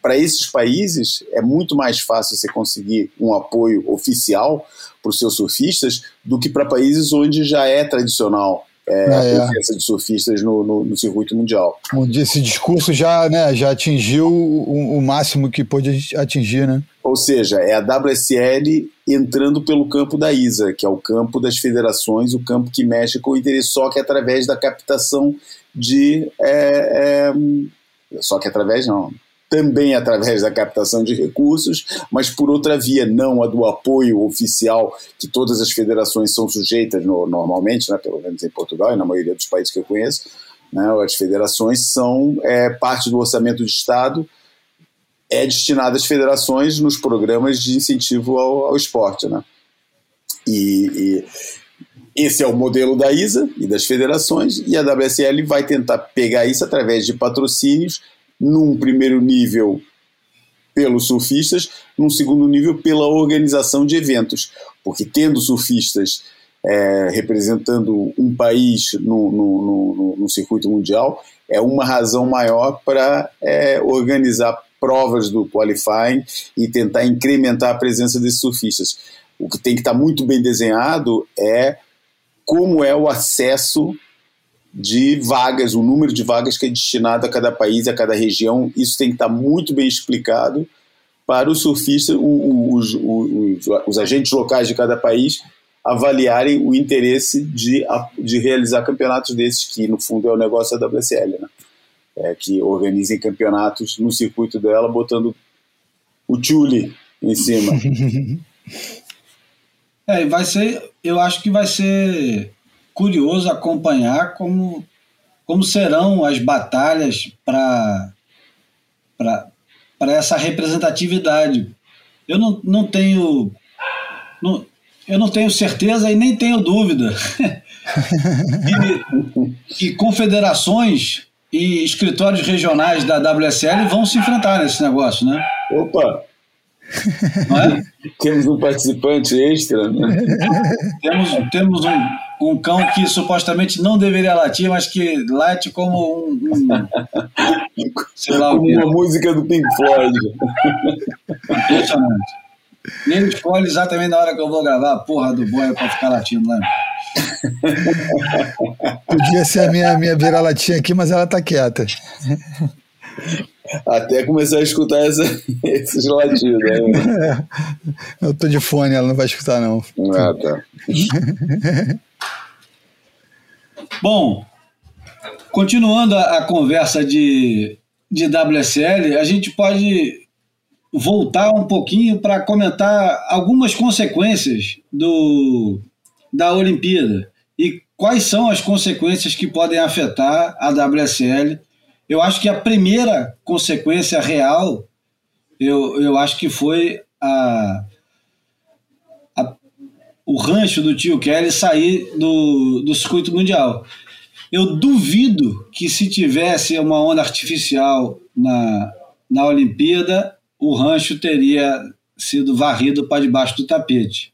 para esses países é muito mais fácil você conseguir um apoio oficial para os seus surfistas do que para países onde já é tradicional é, ah, a presença é. de surfistas no, no, no, circuito mundial. Esse discurso já, né, já atingiu o, o, máximo que pôde atingir, né? Ou seja, é a WSL entrando pelo campo da ISA, que é o campo das federações, o campo que mexe com o interesse, só que através da captação de. É, é, só que através não. Também através da captação de recursos, mas por outra via, não a do apoio oficial que todas as federações são sujeitas no, normalmente, né, pelo menos em Portugal e na maioria dos países que eu conheço. Né, as federações são é, parte do orçamento de Estado, é destinado às federações nos programas de incentivo ao, ao esporte. Né? E, e esse é o modelo da ISA e das federações, e a WSL vai tentar pegar isso através de patrocínios, num primeiro nível pelos surfistas, num segundo nível pela organização de eventos, porque tendo surfistas é, representando um país no, no, no, no, circuito mundial, é uma razão maior para é, organizar provas do qualifying e tentar incrementar a presença desses surfistas. O que tem que estar muito bem desenhado é como é o acesso de vagas, o número de vagas que é destinado a cada país, a cada região. Isso tem que estar muito bem explicado para os surfistas, os, os, os agentes locais de cada país avaliarem o interesse de, de realizar campeonatos desses, que no fundo é o negócio da WSL, né? É, que organizem campeonatos no circuito dela, botando o Tule em cima. É, vai ser, eu acho que vai ser curioso acompanhar como, como serão as batalhas para essa representatividade. Eu não, não tenho. Não, eu não tenho certeza e nem tenho dúvida que, confederações e escritórios regionais da WSL vão se enfrentar nesse negócio, né? Opa! É? Temos um participante extra, né? Temos, temos um, um cão que supostamente não deveria latir, mas que late como um. um sei lá como uma música do Pink Floyd. Impressionante. E ele escolhe exatamente na hora que eu vou gravar a porra do boi pra ficar latindo lá. Podia ser a minha, minha vira-latinha aqui, mas ela tá quieta. Até começar a escutar essa, esses latidos. Né? Eu tô de fone, ela não vai escutar, não. Ah, tá. Bom, continuando a, a conversa de, de WSL, a gente pode voltar um pouquinho para comentar algumas consequências do, da Olimpíada e quais são as consequências que podem afetar a WSL. Eu acho que a primeira consequência real, eu, eu acho que foi a, a o rancho do tio Kelly sair do, do circuito mundial. Eu duvido que se tivesse uma onda artificial na, na Olimpíada, o rancho teria sido varrido para debaixo do tapete.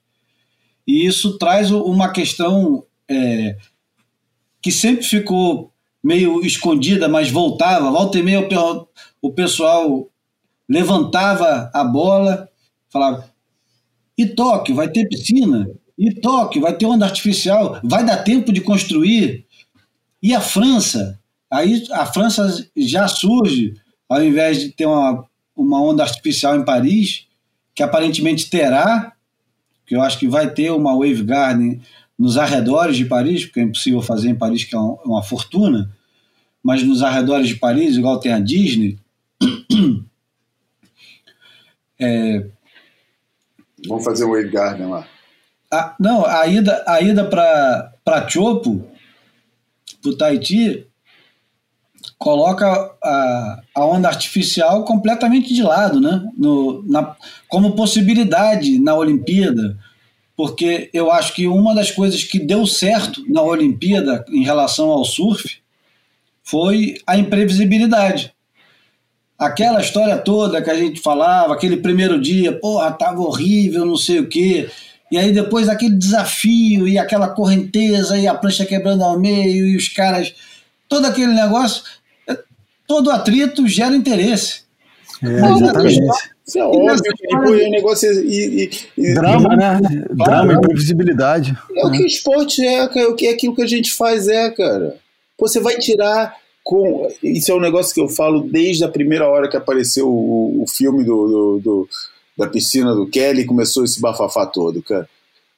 E isso traz uma questão é, que sempre ficou meio escondida, mas voltava. Volta e meia o pessoal levantava a bola, falava: e Tóquio vai ter piscina? E Tóquio vai ter onda artificial? Vai dar tempo de construir? E a França? Aí a França já surge, ao invés de ter uma uma onda artificial em Paris, que aparentemente terá, que eu acho que vai ter uma Wave Garden nos arredores de Paris, porque é impossível fazer em Paris, que é uma, uma fortuna, mas nos arredores de Paris, igual tem a Disney. É, Vamos fazer Wave Garden lá. A, não, a ida, a ida para Chopo, para o Tahiti, coloca a, a onda artificial completamente de lado, né? No, na, como possibilidade na Olimpíada, porque eu acho que uma das coisas que deu certo na Olimpíada em relação ao surf foi a imprevisibilidade. Aquela história toda que a gente falava, aquele primeiro dia, porra, tava horrível, não sei o quê. E aí depois aquele desafio e aquela correnteza e a prancha quebrando ao meio e os caras todo aquele negócio todo atrito gera interesse. É, exatamente. Isso é óbvio, tipo, é um negócio e, e, e Drama, né? Drama, imprevisibilidade. É o que o esporte é, cara. É o que é aquilo que a gente faz é, cara. Você vai tirar com. Isso é um negócio que eu falo desde a primeira hora que apareceu o, o filme do, do, do, da piscina do Kelly e começou esse bafafá todo, cara.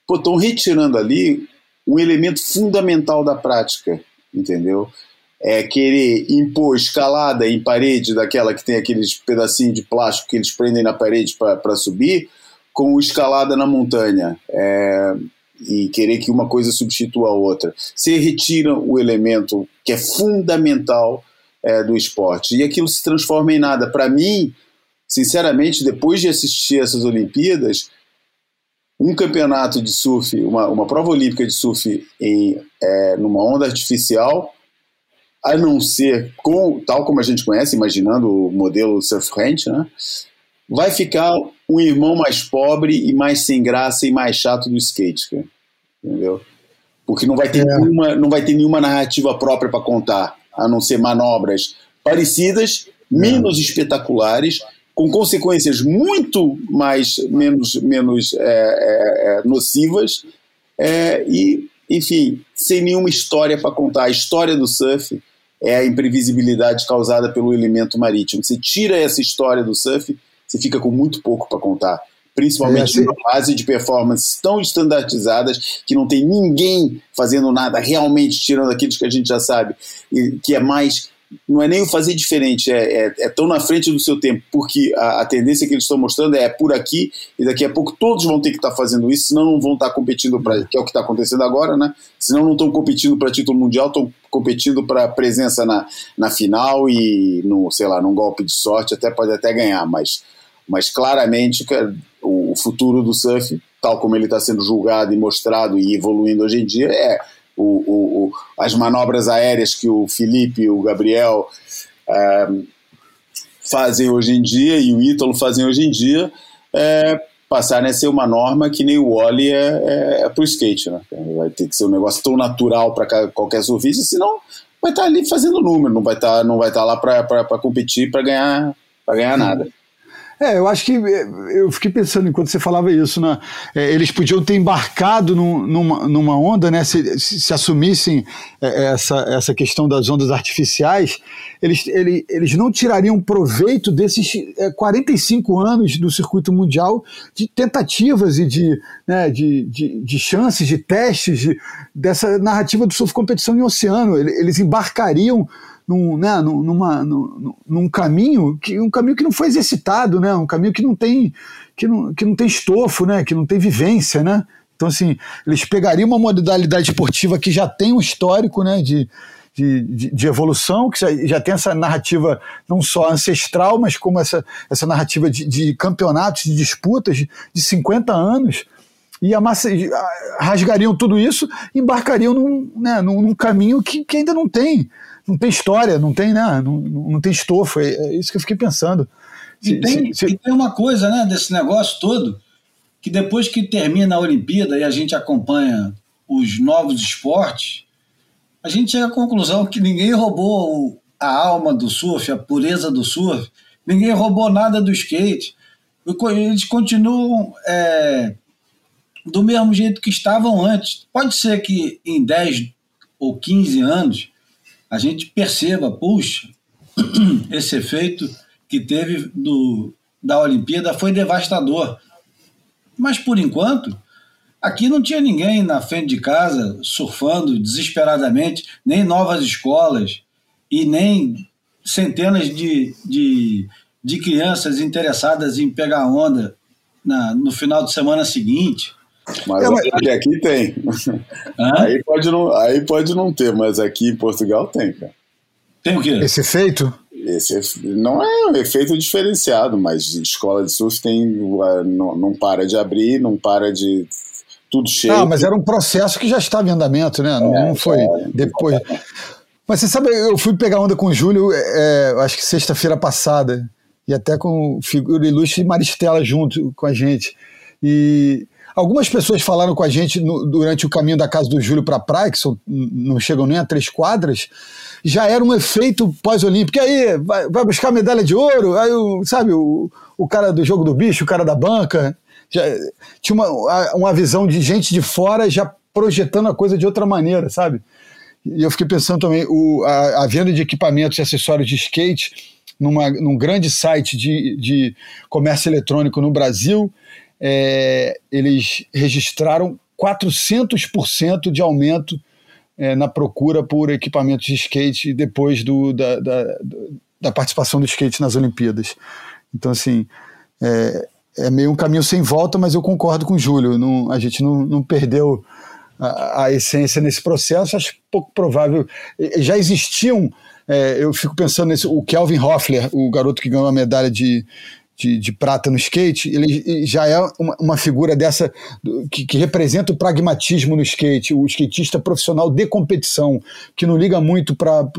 Pô, estão retirando ali um elemento fundamental da prática, entendeu? é, querer impor escalada em parede, daquela que tem aqueles pedacinhos de plástico que eles prendem na parede para subir, com escalada na montanha. É, e querer que uma coisa substitua a outra. Você retira o elemento que é fundamental é, do esporte e aquilo se transforma em nada. Para mim, sinceramente, depois de assistir essas Olimpíadas, um campeonato de surf, uma, uma prova olímpica de surf em é, numa onda artificial a não ser, com, tal como a gente conhece, imaginando o modelo surf ranch, né, vai ficar um irmão mais pobre e mais sem graça e mais chato do skate, cara. entendeu? Porque não vai ter, é. nenhuma, não vai ter nenhuma narrativa própria para contar, a não ser manobras parecidas, menos é. espetaculares, com consequências muito mais menos, menos é, é, é nocivas é, e, enfim, sem nenhuma história para contar. A história do surf é a imprevisibilidade causada pelo elemento marítimo. Você tira essa história do surf, você fica com muito pouco para contar. Principalmente é, numa fase de performances tão estandartizadas que não tem ninguém fazendo nada realmente tirando aqueles que a gente já sabe, e que é mais não é nem o fazer diferente, é, é, é tão na frente do seu tempo, porque a, a, tendência que eles estão mostrando é por aqui, e daqui a pouco todos vão ter que estar tá fazendo isso, senão não vão estar tá competindo para, que é o que está acontecendo agora, né? Senão não estão competindo para título mundial, estão competindo para presença na, na final e no, sei lá, num golpe de sorte, até pode até ganhar, mas, mas claramente o, o futuro do surf, tal como ele está sendo julgado e mostrado e evoluindo hoje em dia, é o, o, o, as manobras aéreas que o Felipe e o Gabriel é, fazem hoje em dia e o Ítalo fazem hoje em dia, é, passarem a ser uma norma que nem o Wally é, é, é pro skate, né? Vai ter que ser um negócio tão natural para qualquer surfista, senão vai estar tá ali fazendo número, não vai estar tá, não vai tá lá para competir, para ganhar, para ganhar nada. É, eu acho que é, eu fiquei pensando enquanto você falava isso, né? É, eles podiam ter embarcado num, numa, numa onda, né? Se, se assumissem é, essa, essa questão das ondas artificiais, eles, eles, eles não tirariam proveito desses é, 45 anos do circuito mundial de tentativas e de, né, de, de, de chances, de testes, de, dessa narrativa do surf competição em oceano. Eles embarcariam num, né, numa, num, num caminho que um caminho que não foi exercitado, né, um caminho que não tem que não, que não tem estofo, né, que não tem vivência, né. Então assim eles pegariam uma modalidade esportiva que já tem um histórico, né, de de, de, evolução, que já, já, tem essa narrativa não só ancestral, mas como essa, essa narrativa de, de campeonatos, de disputas de, de 50 anos, e amassa, rasgariam tudo isso embarcariam num, né, num, num caminho que, que ainda não tem não tem história, não tem, né? Não, não tem estofo. É, é isso que eu fiquei pensando. Se, e, tem, se, se... e tem uma coisa, né, desse negócio todo, que depois que termina a Olimpíada e a gente acompanha os novos esportes, a gente chega à conclusão que ninguém roubou a alma do surf, a pureza do surf, ninguém roubou nada do skate. Eles continuam é, do mesmo jeito que estavam antes. Pode ser que em 10 ou 15 anos a gente perceba, puxa, esse efeito que teve do, da Olimpíada foi devastador. Mas por enquanto, aqui não tinha ninguém na frente de casa surfando desesperadamente, nem novas escolas e nem centenas de, de, de crianças interessadas em pegar onda na, no final de semana seguinte. Mas, é, mas... aqui tem. Aí pode, não, aí pode não ter, mas aqui em Portugal tem, cara. Tem o quê? Esse efeito? Esse não é um efeito diferenciado, mas escola de surf tem, não, não para de abrir, não para de tudo cheio. Ah, mas era um processo que já estava em andamento, né? Não, é, não foi é, depois. Mas você sabe, eu fui pegar onda com o Júlio, é, acho que sexta-feira passada, e até com o figura ilustre Maristela junto com a gente. E Algumas pessoas falaram com a gente no, durante o caminho da casa do Júlio para a praia, que são, não chegam nem a três quadras, já era um efeito pós-olímpico. Aí, vai, vai, buscar medalha de ouro? Aí, o, sabe, o, o cara do jogo do bicho, o cara da banca, já, tinha uma, uma visão de gente de fora já projetando a coisa de outra maneira, sabe? E eu fiquei pensando também, o, a, a venda de equipamentos e acessórios de skate numa, num grande site de, de comércio eletrônico no Brasil é, eles registraram 400% de aumento é, na procura por equipamentos de skate depois do, da, da, da, participação do skate nas Olimpíadas. Então, assim, é, é, meio um caminho sem volta, mas eu concordo com o Júlio. Não, a gente não, não perdeu a, a, essência nesse processo. Acho pouco provável. Já existiam. É, eu fico pensando nesse. O Kelvin Hoffler, o garoto que ganhou a medalha de, de, de, prata no skate, ele já é uma, uma figura dessa que, que, representa o pragmatismo no skate, o skatista profissional de competição, que não liga muito para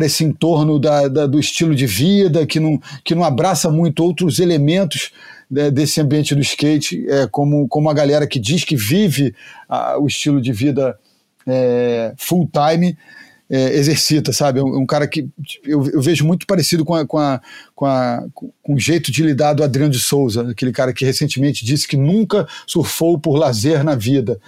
esse entorno da, da, do estilo de vida, que não, que não abraça muito outros elementos né, desse ambiente do skate, é, como, como a galera que diz que vive a, o estilo de vida é, full time é, exercita, sabe? É um, é um, cara que eu, eu, vejo muito parecido com, a, com, a, com, a, com o jeito de lidar do Adriano de Souza, aquele cara que recentemente disse que nunca surfou por lazer na vida.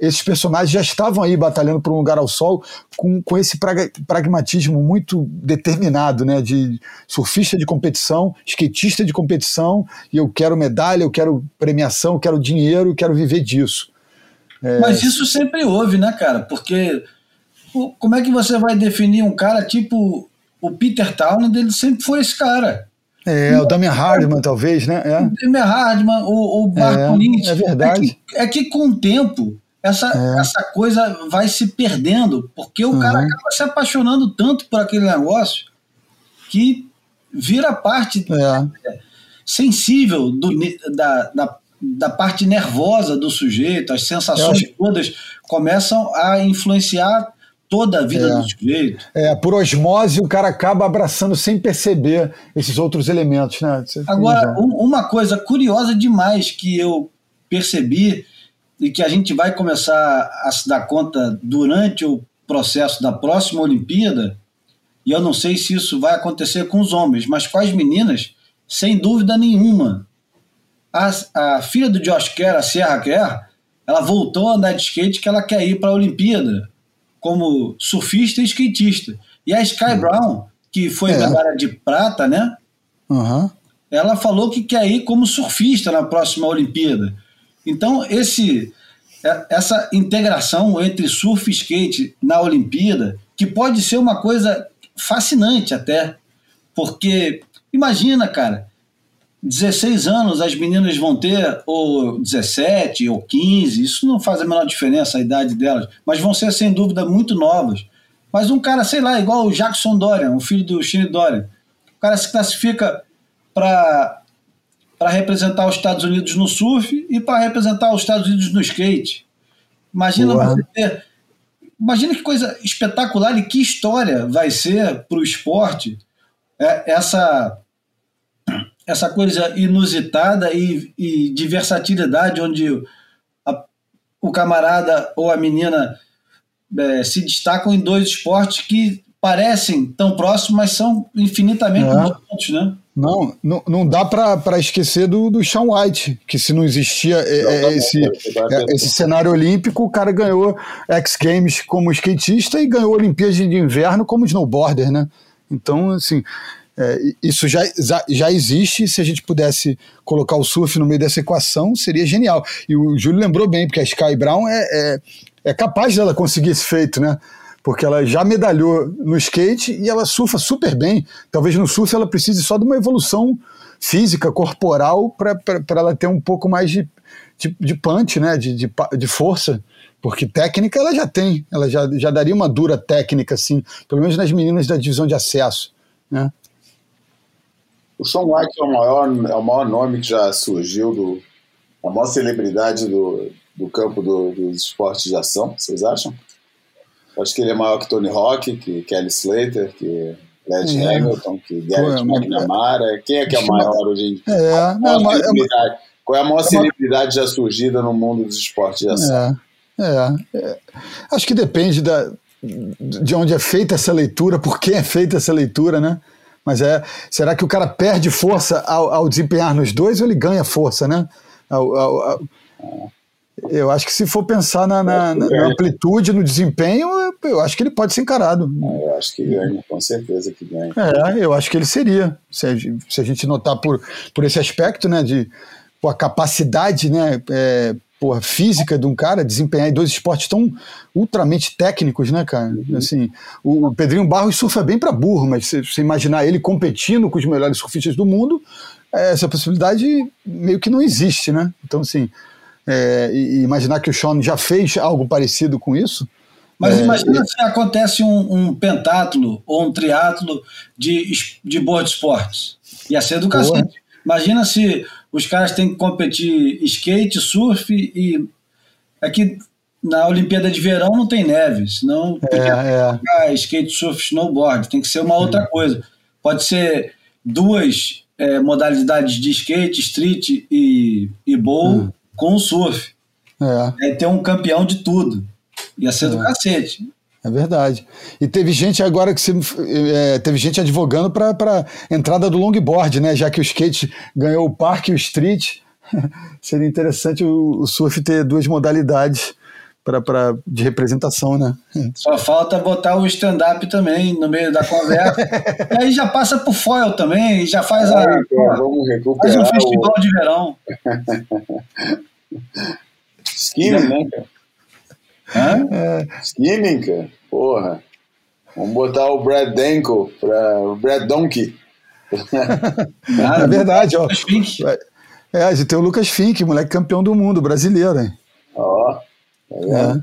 Esses personagens já estavam aí batalhando por um lugar ao sol com, com esse pragmatismo muito determinado, né? De surfista de competição, skatista de competição, e eu quero medalha, eu quero premiação, eu quero dinheiro, eu quero viver disso. É... Mas isso sempre houve, né, cara? Porque como é que você vai definir um cara tipo o Peter Townend? Ele sempre foi esse cara. É, o Damian Hardman, talvez, né? É. O Damian Hardman, o, o Marco é, Lynch. É verdade. É que, é que com o tempo essa, é. essa coisa vai se perdendo, porque o uhum. cara acaba se apaixonando tanto por aquele negócio que vira parte é. sensível do, da, da, da, parte nervosa do sujeito, as sensações todas começam a influenciar toda a vida É. do sujeito. É, por osmose, o cara acaba abraçando sem perceber esses outros elementos, né? Você Agora, um- uma coisa curiosa demais que eu percebi e que a gente vai começar a se dar conta durante o processo da próxima Olimpíada, e eu não sei se isso vai acontecer com os homens, mas com as meninas, sem dúvida nenhuma. A, a filha do Josh Kerr, a Sierra Kerr, ela voltou a andar de skate que ela quer ir para a Olimpíada como surfista e skatista. E a Sky Brown, que foi É. medalha de prata, né? Aham. ela falou que quer ir como surfista na próxima Olimpíada. Então, esse, é- essa integração entre surf e skate na Olimpíada, que pode ser uma coisa fascinante até, porque imagina, cara, 16 anos as meninas vão ter, ou 17, ou 15, isso não faz a menor diferença a idade delas, mas vão ser sem dúvida muito novas. Mas um cara, sei lá, igual o Jackson Dorian, o filho do Shane Dorian, o cara se classifica para representar os Estados Unidos no surf e para representar os Estados Unidos no skate. Imagina você ter, imagina que coisa espetacular e que história vai ser para o esporte é, essa essa coisa inusitada e, e de versatilidade onde a- o camarada ou a menina é, se destacam em dois esportes que parecem tão próximos, mas são infinitamente É. distintos, né? Não, não, não dá para esquecer do, do Sean White, que se não existia é, é, esse, exatamente. é, esse cenário olímpico, o cara ganhou X Games como skatista e ganhou Olimpíadas de Inverno como snowboarder, né? Então, assim, é, isso já, já, existe. Se a gente pudesse colocar o surf no meio dessa equação, seria genial. E o Júlio lembrou bem, porque a Sky Brown é, é, é capaz dela conseguir esse feito, né? Porque ela já medalhou no skate e ela surfa super bem. Talvez no surf ela precise só de uma evolução física, corporal, para ela ter um pouco mais de, de, de punch, né? De, de, de força. Porque técnica ela já tem. Ela já, já daria uma dura técnica, assim, pelo menos nas meninas da divisão de acesso. Né? O Sean White é o maior, é o maior nome que já surgiu, do, a maior celebridade do, do campo do- dos esportes de ação, vocês acham? Eu acho que ele é maior que Tony Hawk, que Kelly Slater, que Led É. Hamilton, que Garrett Pô, mas- McNamara. Quem é que é o maior hoje em dia? É, não, a mas- celebridade- Qual é a maior uma- celebridade já surgida no mundo dos esportes de ação? É, é, é. Acho que depende da, de onde é feita essa leitura, por que é feita essa leitura, né? Mas é, será que o cara perde força ao, ao desempenhar nos dois ou ele ganha força, né? Ao- ao- eu acho que se for pensar na, na- na- na amplitude, no desempenho, eu, acho que ele pode ser encarado. Eu acho que ganha, com certeza que ganha. É, eu acho que ele seria. Se a, se a gente notar por, por esse aspecto, né, de a capacidade, né, é, pô, física de um cara desempenhar em dois esportes tão ultramente técnicos, né, cara? Assim, o, o Pedrinho Barros surfa bem para burro, mas se você imaginar ele competindo com os melhores surfistas do mundo, é, essa possibilidade meio que não existe, né? Então, assim, é, e, imaginar que o Sean já fez algo parecido com isso, Mas É, imagina se acontece um, um pentátulo ou um triatlo de, de board esportes. Ia ser do Porra. cacete. Imagina se os caras têm que competir skate, surf e. Aqui na Olimpíada de Verão não tem neve, senão é, é, skate, surf, snowboard. Tem que ser uma outra coisa. Pode ser duas é, modalidades de skate, street e, e bowl com surf. é. Aí ter um campeão de tudo. Ia ser do cacete. É verdade. E teve gente agora que se, é, teve gente advogando para entrada do longboard, né? Já que o skate ganhou o parque e o street, seria interessante o, o surf ter duas modalidades pra, pra, de representação, né? Só falta botar o stand-up também no meio da conversa. e aí já passa pro foil também, e já faz, a, Aí, pô, vamos faz recuperar um festival o de verão. skimming, né, cara? Hã? Skimming, cara. Porra. Vamos botar o Brad Denko para o Brad Donkey. É verdade, ó. Fink. É, a gente tem o Lucas Fink, moleque campeão do mundo, brasileiro, hein? Ó, tá vendo? É.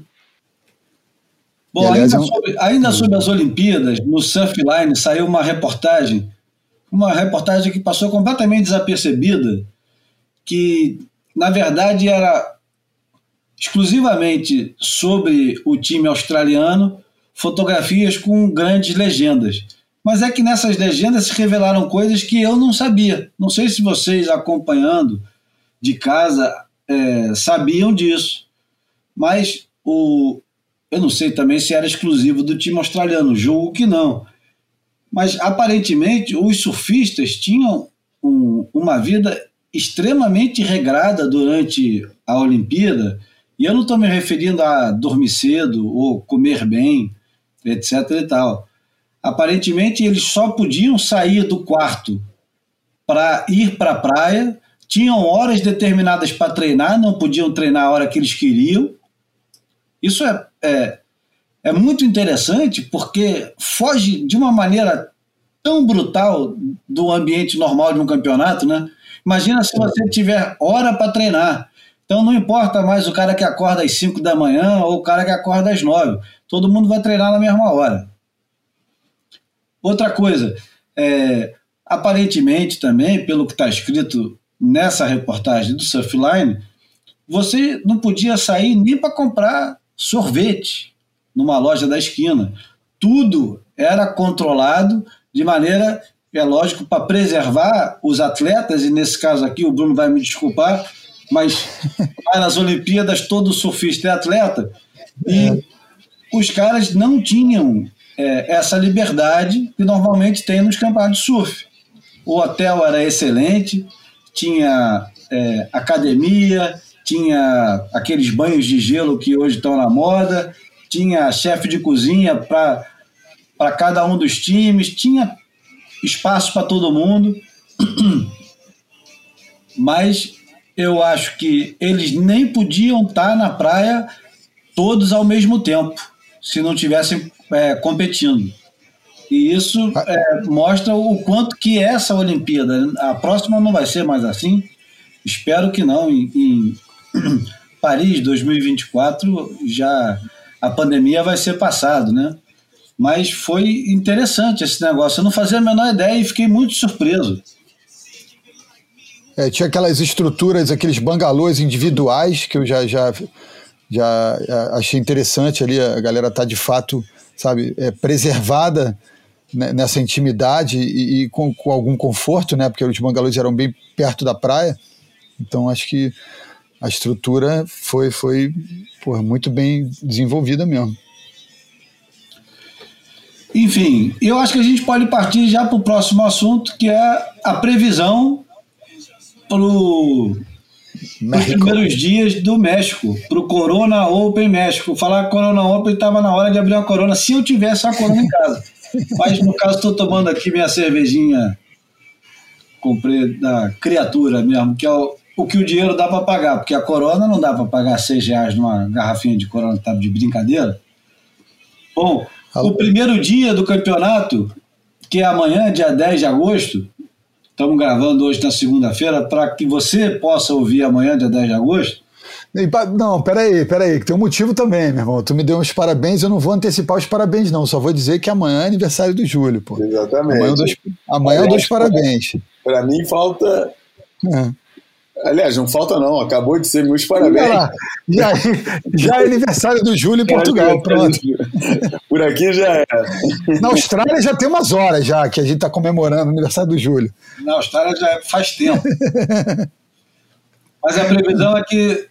Bom, aliás, ainda, é um- sobre, ainda sobre as Olimpíadas, no Surfline saiu uma reportagem, uma reportagem que passou completamente desapercebida, que na verdade era exclusivamente sobre o time australiano, fotografias com grandes legendas. Mas é que nessas legendas se revelaram coisas que eu não sabia. Não sei se vocês acompanhando de casa é, sabiam disso. Mas o, eu não sei também se era exclusivo do time australiano, julgo que não. Mas aparentemente os surfistas tinham um, uma vida extremamente regrada durante a Olimpíada, e eu não estou me referindo a dormir cedo ou comer bem, etc. e tal. Aparentemente eles só podiam sair do quarto para ir para a praia, tinham horas determinadas para treinar, não podiam treinar a hora que eles queriam. Isso é, é, é muito interessante porque foge de uma maneira tão brutal do ambiente normal de um campeonato, né? Imagina se você tiver hora para treinar. Então não importa mais o cara que acorda às 5 da manhã ou o cara que acorda às 9. Todo mundo vai treinar na mesma hora. Outra coisa, é, aparentemente também, pelo que está escrito nessa reportagem do Surfline, você não podia sair nem para comprar sorvete numa loja da esquina. Tudo era controlado de maneira, é lógico, para preservar os atletas, e nesse caso aqui o Bruno vai me desculpar, mas nas Olimpíadas todo surfista é atleta, e é. os caras não tinham é, essa liberdade que normalmente tem nos campeonatos de surf. O hotel era excelente, tinha é, academia, tinha aqueles banhos de gelo que hoje estão na moda, tinha chefe de cozinha para para cada um dos times, tinha espaço para todo mundo, mas eu acho que eles nem podiam estar na praia todos ao mesmo tempo, se não tivessem é, competindo. E isso é, mostra o quanto que essa Olimpíada, a próxima não vai ser mais assim, espero que não, em, em Paris 2024 já a pandemia vai ser passado, né? Mas foi interessante esse negócio. Eu não fazia a menor ideia e fiquei muito surpreso. É, tinha aquelas estruturas, aqueles bangalôs individuais que eu já, já, já achei interessante ali. A galera tá de fato, sabe, é, preservada nessa intimidade e, e com, com, algum conforto, né? Porque os bangalôs eram bem perto da praia. Então acho que a estrutura foi, foi porra, muito bem desenvolvida mesmo. Enfim, eu acho que a gente pode partir já para o próximo assunto, que é a previsão para os primeiros dias do México, para o Corona Open México. Falar Corona Open estava na hora de abrir uma Corona, se eu tivesse a Corona em casa. Mas no caso, estou tomando aqui minha cervejinha, comprei da criatura mesmo, que é o, o que o dinheiro dá para pagar, porque a Corona não dá para pagar seis reais numa garrafinha de Corona, tá de brincadeira. Bom, o primeiro dia do campeonato, que é amanhã, dia 10 de agosto, estamos gravando hoje na segunda-feira, para que você possa ouvir amanhã, dia 10 de agosto. Não, peraí, peraí, que tem um motivo também, meu irmão. Tu me deu uns parabéns, eu não vou antecipar os parabéns, não. Só vou dizer que amanhã é aniversário do Júlio, pô. Exatamente. Amanhã eu dou, amanhã eu dou os parabéns. Para mim falta. É. Aliás, não falta não, acabou de ser meus parabéns. Já, já é aniversário do Júlio em Portugal, pronto. Por aqui já é. Na Austrália já tem umas horas já que a gente está comemorando o aniversário do Júlio. Na Austrália já faz tempo. Mas a previsão é que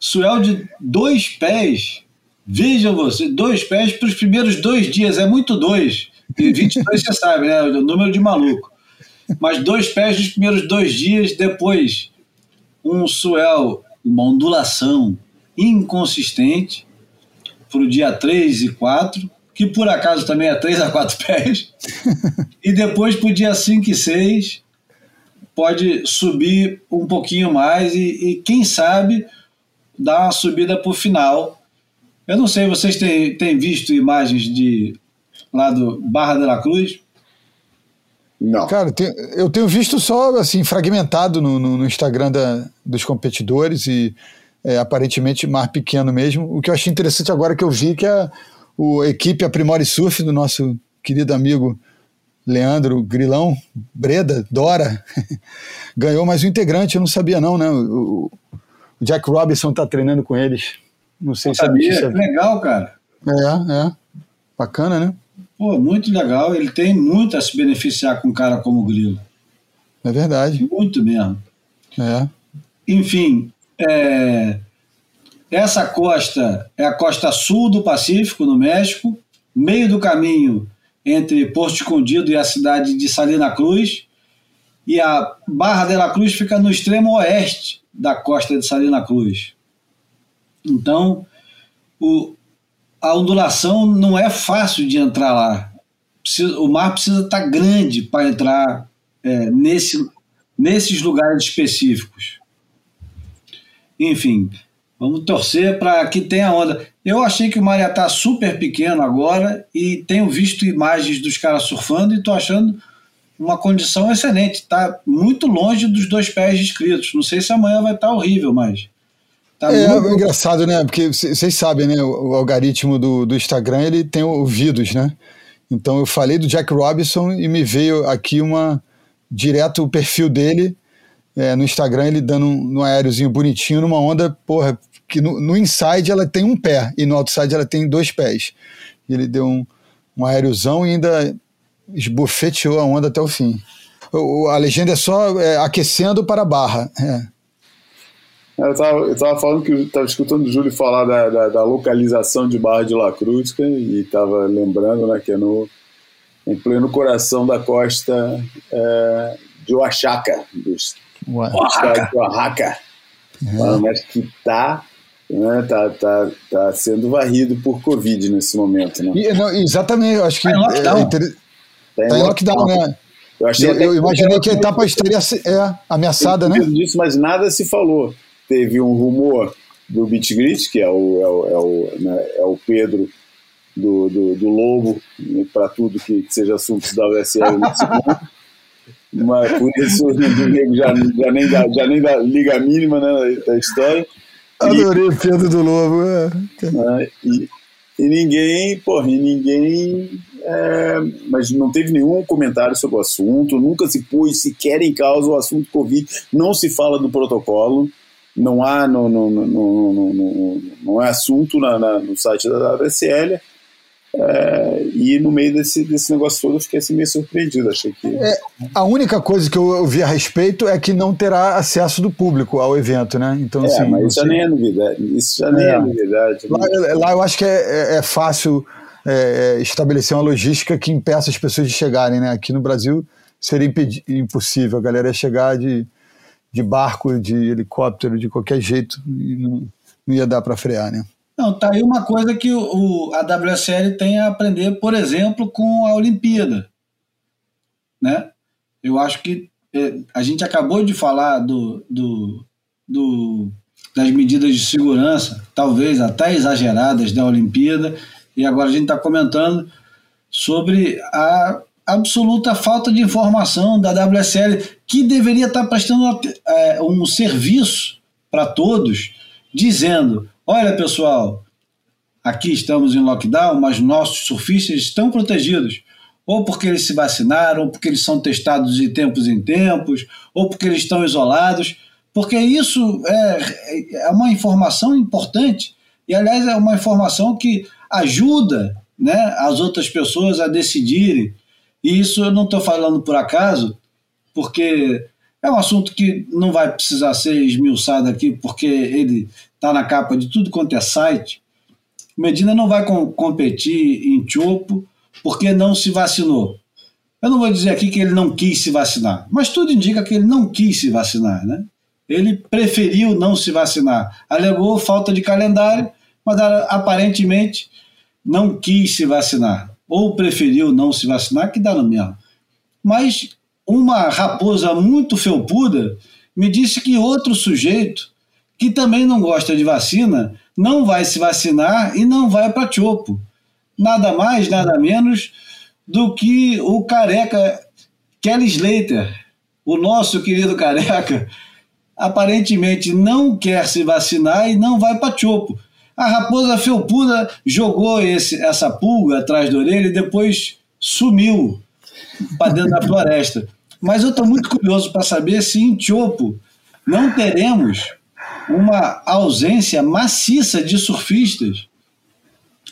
Suel de dois pés, vejam você, dois pés para os primeiros dois dias, é muito dois. E 22 você sabe, né? O número de maluco. Mas dois pés nos primeiros dois dias, depois um swell, uma ondulação inconsistente para o dia 3 e 4, que por acaso também é 3 a 4 pés, e depois para o dia 5 e 6 pode subir um pouquinho mais e, e quem sabe dar uma subida para o final. Eu não sei, vocês têm, têm visto imagens de lá do Barra de la Cruz? Não. Cara, eu tenho visto só assim, fragmentado no, no, no Instagram da, dos competidores e é, aparentemente mar pequeno mesmo. O que eu achei interessante agora que eu vi que a, o, a equipe Aprimore Surf do nosso querido amigo Leandro Grilão, Breda, Dora, ganhou mais um integrante, eu não sabia não, né? O, o Jack Robinson está treinando com eles. Não sei se sabia, é legal, cara. É, é. Bacana, né? Pô, muito legal. Ele tem muito a se beneficiar com um cara como o Grilo. É verdade. Muito mesmo. É. Enfim, é, essa costa é a costa sul do Pacífico, no México, meio do caminho entre Porto Escondido e a cidade de Salina Cruz. E a Barra de la Cruz fica no extremo oeste da costa de Salina Cruz. Então, o, a ondulação não é fácil de entrar lá. O mar precisa estar grande para entrar é, nesse, nesses lugares específicos. Enfim, vamos torcer para que tenha onda. Eu achei que o mar ia estar super pequeno agora e tenho visto imagens dos caras surfando e estou achando uma condição excelente. Está muito longe dos dois pés descritos. Não sei se amanhã vai estar horrível, mas Tá é, muito... engraçado, né? Porque vocês sabem, né? O algoritmo do, do Instagram ele tem ouvidos, né? Então eu falei do Jack Robinson e me veio aqui uma direto o perfil dele é, no Instagram, ele dando um, um aéreozinho bonitinho numa onda, porra, que no, no, inside ela tem um pé e no outside ela tem dois pés. Ele deu um, um aéreozão e ainda esbofeteou a onda até o fim. O, a legenda é só é, aquecendo para a barra. É. Eu estava eu tava falando que estava escutando o Júlio falar da, da, da, localização de Barra de La Cruz e estava lembrando né, que é no, em pleno coração da costa é, de Oaxaca, do estado de Oaxaca, é. mas que está né, tá, tá, tá sendo varrido por Covid nesse momento. Né? E, não, exatamente, eu acho que. Tá em lockdown, é, inter... tá em tá lockdown né? Eu, eu, eu imaginei que a etapa estaria é, ameaçada, né? Disso, mas nada se falou teve um rumor do Beat Grit, que é o, é o, é o, né, é o Pedro do, do, do Lobo, né, para tudo que, que, seja assunto da USL Mas por isso o nego já, já, nem dá, já nem dá liga mínima né, da história. Adorei o Pedro do Lobo. É. Né, e, e ninguém, porra, e ninguém. É, mas não teve nenhum comentário sobre o assunto, nunca se pôs sequer em causa o assunto Covid, não se fala do protocolo não há no, no, no, não é assunto na, na, no site da WSL. É, e no meio desse, desse negócio todo eu fiquei assim meio surpreendido. Achei que. É, a única coisa que eu ouvi a respeito é que não terá acesso do público ao evento, né? Então, é, assim, mas isso já nem é novidade. Isso já nem é, é novidade. Lá, lá, eu acho que é, é, é fácil estabelecer uma logística que impeça as pessoas de chegarem, né? Aqui no Brasil seria impossível, a galera ia chegar de de barco, de helicóptero, de qualquer jeito, não, não ia dar para frear, né? Não, tá aí uma coisa que o, a WSL tem a aprender, por exemplo, com a Olimpíada. Né? Eu acho que é, a gente acabou de falar do, do, do, das medidas de segurança, talvez até exageradas da Olimpíada, e agora a gente está comentando sobre a absoluta falta de informação da WSL, que deveria estar prestando é, um serviço para todos, dizendo: olha pessoal, aqui estamos em lockdown, mas nossos surfistas estão protegidos. Ou porque eles se vacinaram, ou porque eles são testados de tempos em tempos, ou porque eles estão isolados, porque isso é, é uma informação importante, e aliás é uma informação que ajuda né, as outras pessoas a decidirem e isso eu não estou falando por acaso, porque é um assunto que não vai precisar ser esmiuçado aqui, porque ele está na capa de tudo quanto é site. Medina não vai com, competir em Chopo porque não se vacinou. Eu não vou dizer aqui que ele não quis se vacinar, mas tudo indica que ele não quis se vacinar, né? Ele preferiu não se vacinar. Alegou falta de calendário, mas aparentemente não quis se vacinar ou preferiu não se vacinar, que dá no mesmo. Mas uma raposa muito felpuda me disse que outro sujeito, que também não gosta de vacina, não vai se vacinar e não vai para Tiopo. Nada mais, nada menos do que o careca Kelly Slater, o nosso querido careca, aparentemente não quer se vacinar e não vai para Tiopo. A raposa felpuda jogou esse, essa pulga atrás da orelha e depois sumiu para dentro da floresta. Mas eu estou muito curioso para saber se em Tiopo não teremos uma ausência maciça de surfistas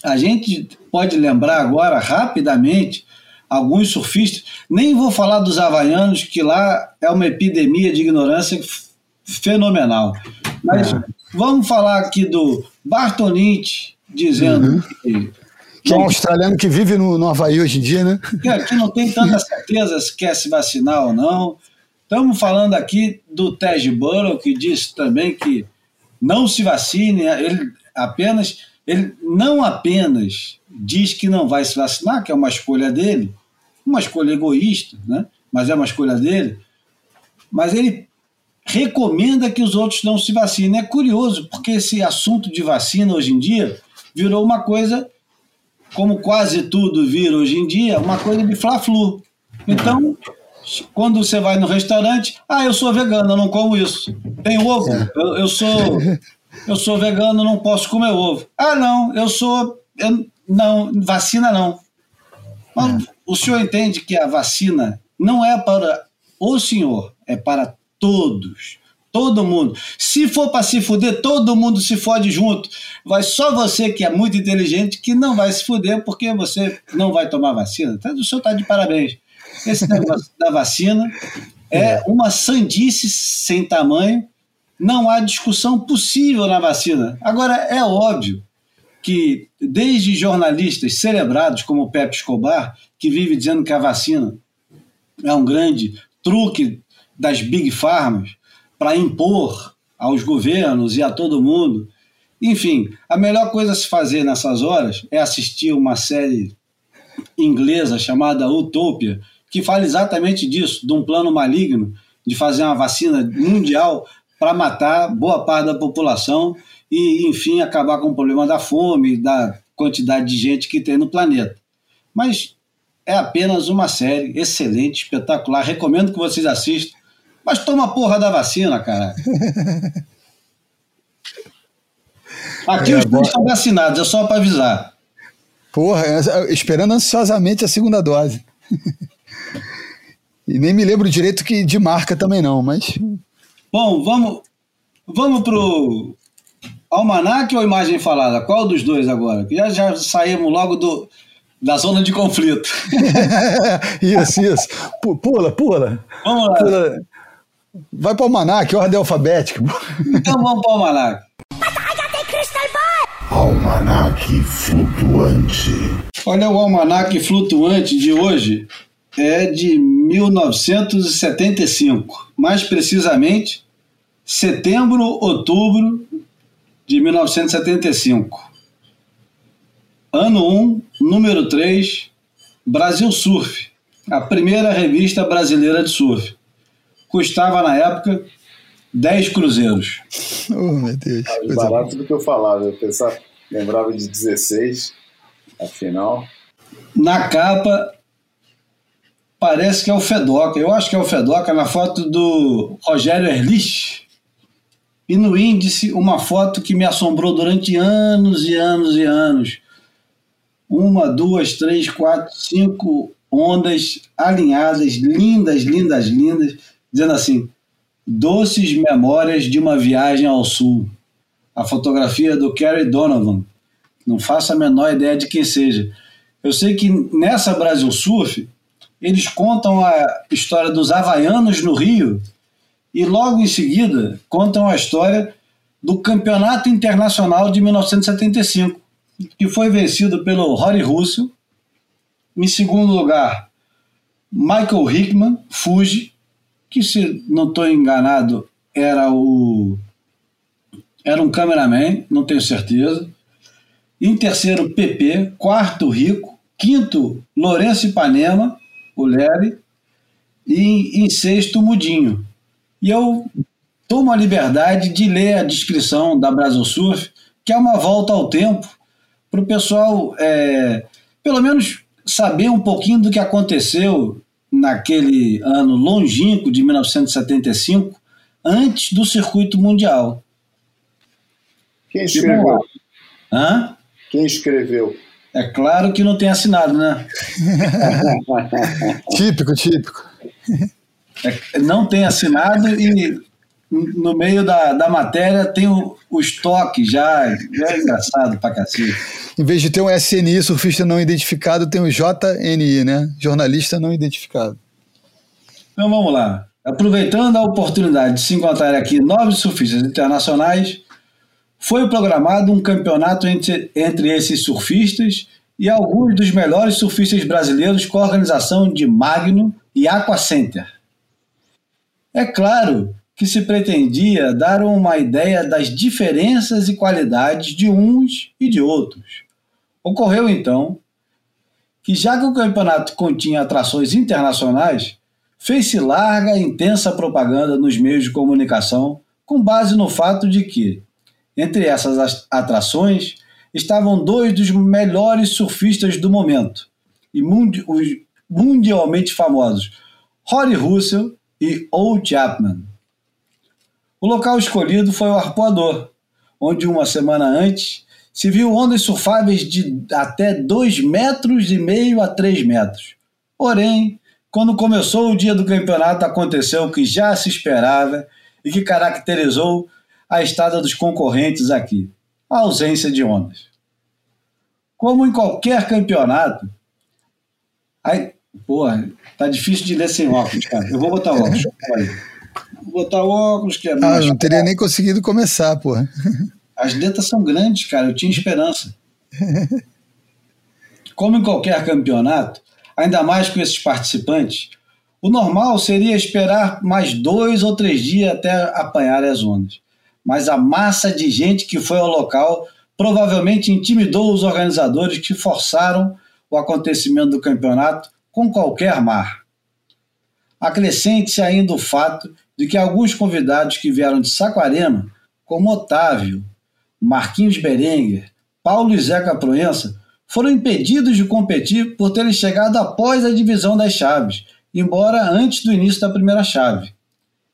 A gente pode lembrar agora, rapidamente, alguns surfistas, nem vou falar dos havaianos, que lá é uma epidemia de ignorância fenomenal. Mas é. vamos falar aqui do Bartonite dizendo uhum. que. Que é um australiano que vive no, no Havaí hoje em dia, né? Que, que não tem tanta certeza se quer se vacinar ou não. Estamos falando aqui do Tej Burrow, que disse também que não se vacine, ele apenas, ele não apenas diz que não vai se vacinar, que é uma escolha dele, uma escolha egoísta, né? mas é uma escolha dele, mas ele recomenda que os outros não se vacinem. É curioso, porque esse assunto de vacina hoje em dia virou uma coisa, como quase tudo vira hoje em dia, uma coisa de fla-flu. Então, quando você vai no restaurante, ah, eu sou vegano, eu não como isso. Tem ovo? É. Eu, eu sou eu sou vegano, não posso comer ovo. Ah, não, eu sou eu, não, vacina não. Mas é. o senhor entende que a vacina não é para o senhor, é para todos. Todo mundo. Se for para se fuder, todo mundo se fode junto. Vai só você que é muito inteligente que não vai se fuder porque você não vai tomar vacina. Então, o senhor está de parabéns. Esse negócio da vacina é, é uma sandice sem tamanho. Não há discussão possível na vacina. Agora, é óbvio que, desde jornalistas celebrados como o Pepe Escobar, que vive dizendo que a vacina é um grande truque das big farmas para impor aos governos e a todo mundo. Enfim, a melhor coisa a se fazer nessas horas é assistir uma série inglesa chamada Utopia, que fala exatamente disso, de um plano maligno de fazer uma vacina mundial para matar boa parte da população e, enfim, acabar com o problema da fome, da quantidade de gente que tem no planeta. Mas é apenas uma série excelente, espetacular. Recomendo que vocês assistam. Mas toma a porra da vacina, cara. Aqui é, os dois estão vacinados, é só para avisar. Porra, é, esperando ansiosamente a segunda dose. e nem me lembro direito que de marca também não, mas. Bom, vamos, vamos pro almanac ou imagem falada? Qual dos dois agora? Já, já saímos logo do, da zona de conflito. isso, isso. Pula, pula. Vamos lá. Pula. Vai para o almanac, ordem alfabética. Então vamos para o almanac. Almanac flutuante. Olha, o almanac flutuante de hoje é de 1975. Mais precisamente, setembro, outubro de 1975. Ano 1, número 3, Brasil Surf, a primeira revista brasileira de surf custava na época 10 cruzeiros. Oh, meu Deus. Mais barato do que eu falava. Eu pensava, lembrava de 16, afinal. Na capa, parece que é o Fedoca. Eu acho que é o Fedoca na foto do Rogério Erlich. E no índice, uma foto que me assombrou durante anos e anos e anos. Uma, duas, três, quatro, cinco ondas alinhadas, lindas, lindas, lindas dizendo assim: Doces Memórias de uma Viagem ao Sul. A fotografia do Kerry Donovan. Não faço a menor ideia de quem seja. Eu sei que nessa Brasil Surf, eles contam a história dos havaianos no Rio e logo em seguida contam a história do Campeonato Internacional de 1975, que foi vencido pelo Rory Russell. Em segundo lugar, Michael Hickman, Fuji, que se não estou enganado era o era um cameraman, não tenho certeza. Em terceiro, PP. Quarto, Rico. Quinto, Lourenço Ipanema, o Lery. E em sexto, Mudinho. E eu tomo a liberdade de ler a descrição da Brasil Surf, que é uma volta ao tempo, para o pessoal, é, pelo menos, saber um pouquinho do que aconteceu naquele ano longínquo de 1975, antes do circuito mundial. Quem escreveu? Hã? Quem escreveu? É claro que não tem assinado, né? típico, típico. É, não tem assinado e no meio da, da matéria tem o, os toques já. É engraçado pra cacete. Em vez de ter um SNI, surfista não identificado, tem o JNI, né? Jornalista não identificado. Então vamos lá. Aproveitando a oportunidade de se encontrar aqui nove surfistas internacionais, foi programado um campeonato entre, entre esses surfistas e alguns dos melhores surfistas brasileiros com a organização de Magno e Aqua Center. É claro que se pretendia dar uma ideia das diferenças e qualidades de uns e de outros. Ocorreu então que, já que o campeonato continha atrações internacionais, fez-se larga e intensa propaganda nos meios de comunicação com base no fato de que, entre essas atrações, estavam dois dos melhores surfistas do momento e mundi os mundialmente famosos, Rory Russell e Old Chapman. O local escolhido foi o Arpoador, onde uma semana antes se viu ondas surfáveis de até 2 metros e meio a 3 metros. Porém, quando começou o dia do campeonato, aconteceu o que já se esperava e que caracterizou a estada dos concorrentes aqui: a ausência de ondas. Como em qualquer campeonato, aí, porra, tá difícil de ler sem óculos, cara. Eu vou botar óculos. Vou botar óculos, que é. Ah, não teria nem conseguido começar, porra. As letras são grandes, cara. Eu tinha esperança. Como em qualquer campeonato, ainda mais com esses participantes, o normal seria esperar mais dois ou três dias até apanhar as ondas. Mas a massa de gente que foi ao local provavelmente intimidou os organizadores que forçaram o acontecimento do campeonato com qualquer mar. Acrescente-se ainda o fato de que alguns convidados que vieram de Saquarema, como Otávio, Marquinhos Berenguer, Paulo e Zeca Proença, foram impedidos de competir por terem chegado após a divisão das chaves, embora antes do início da primeira chave.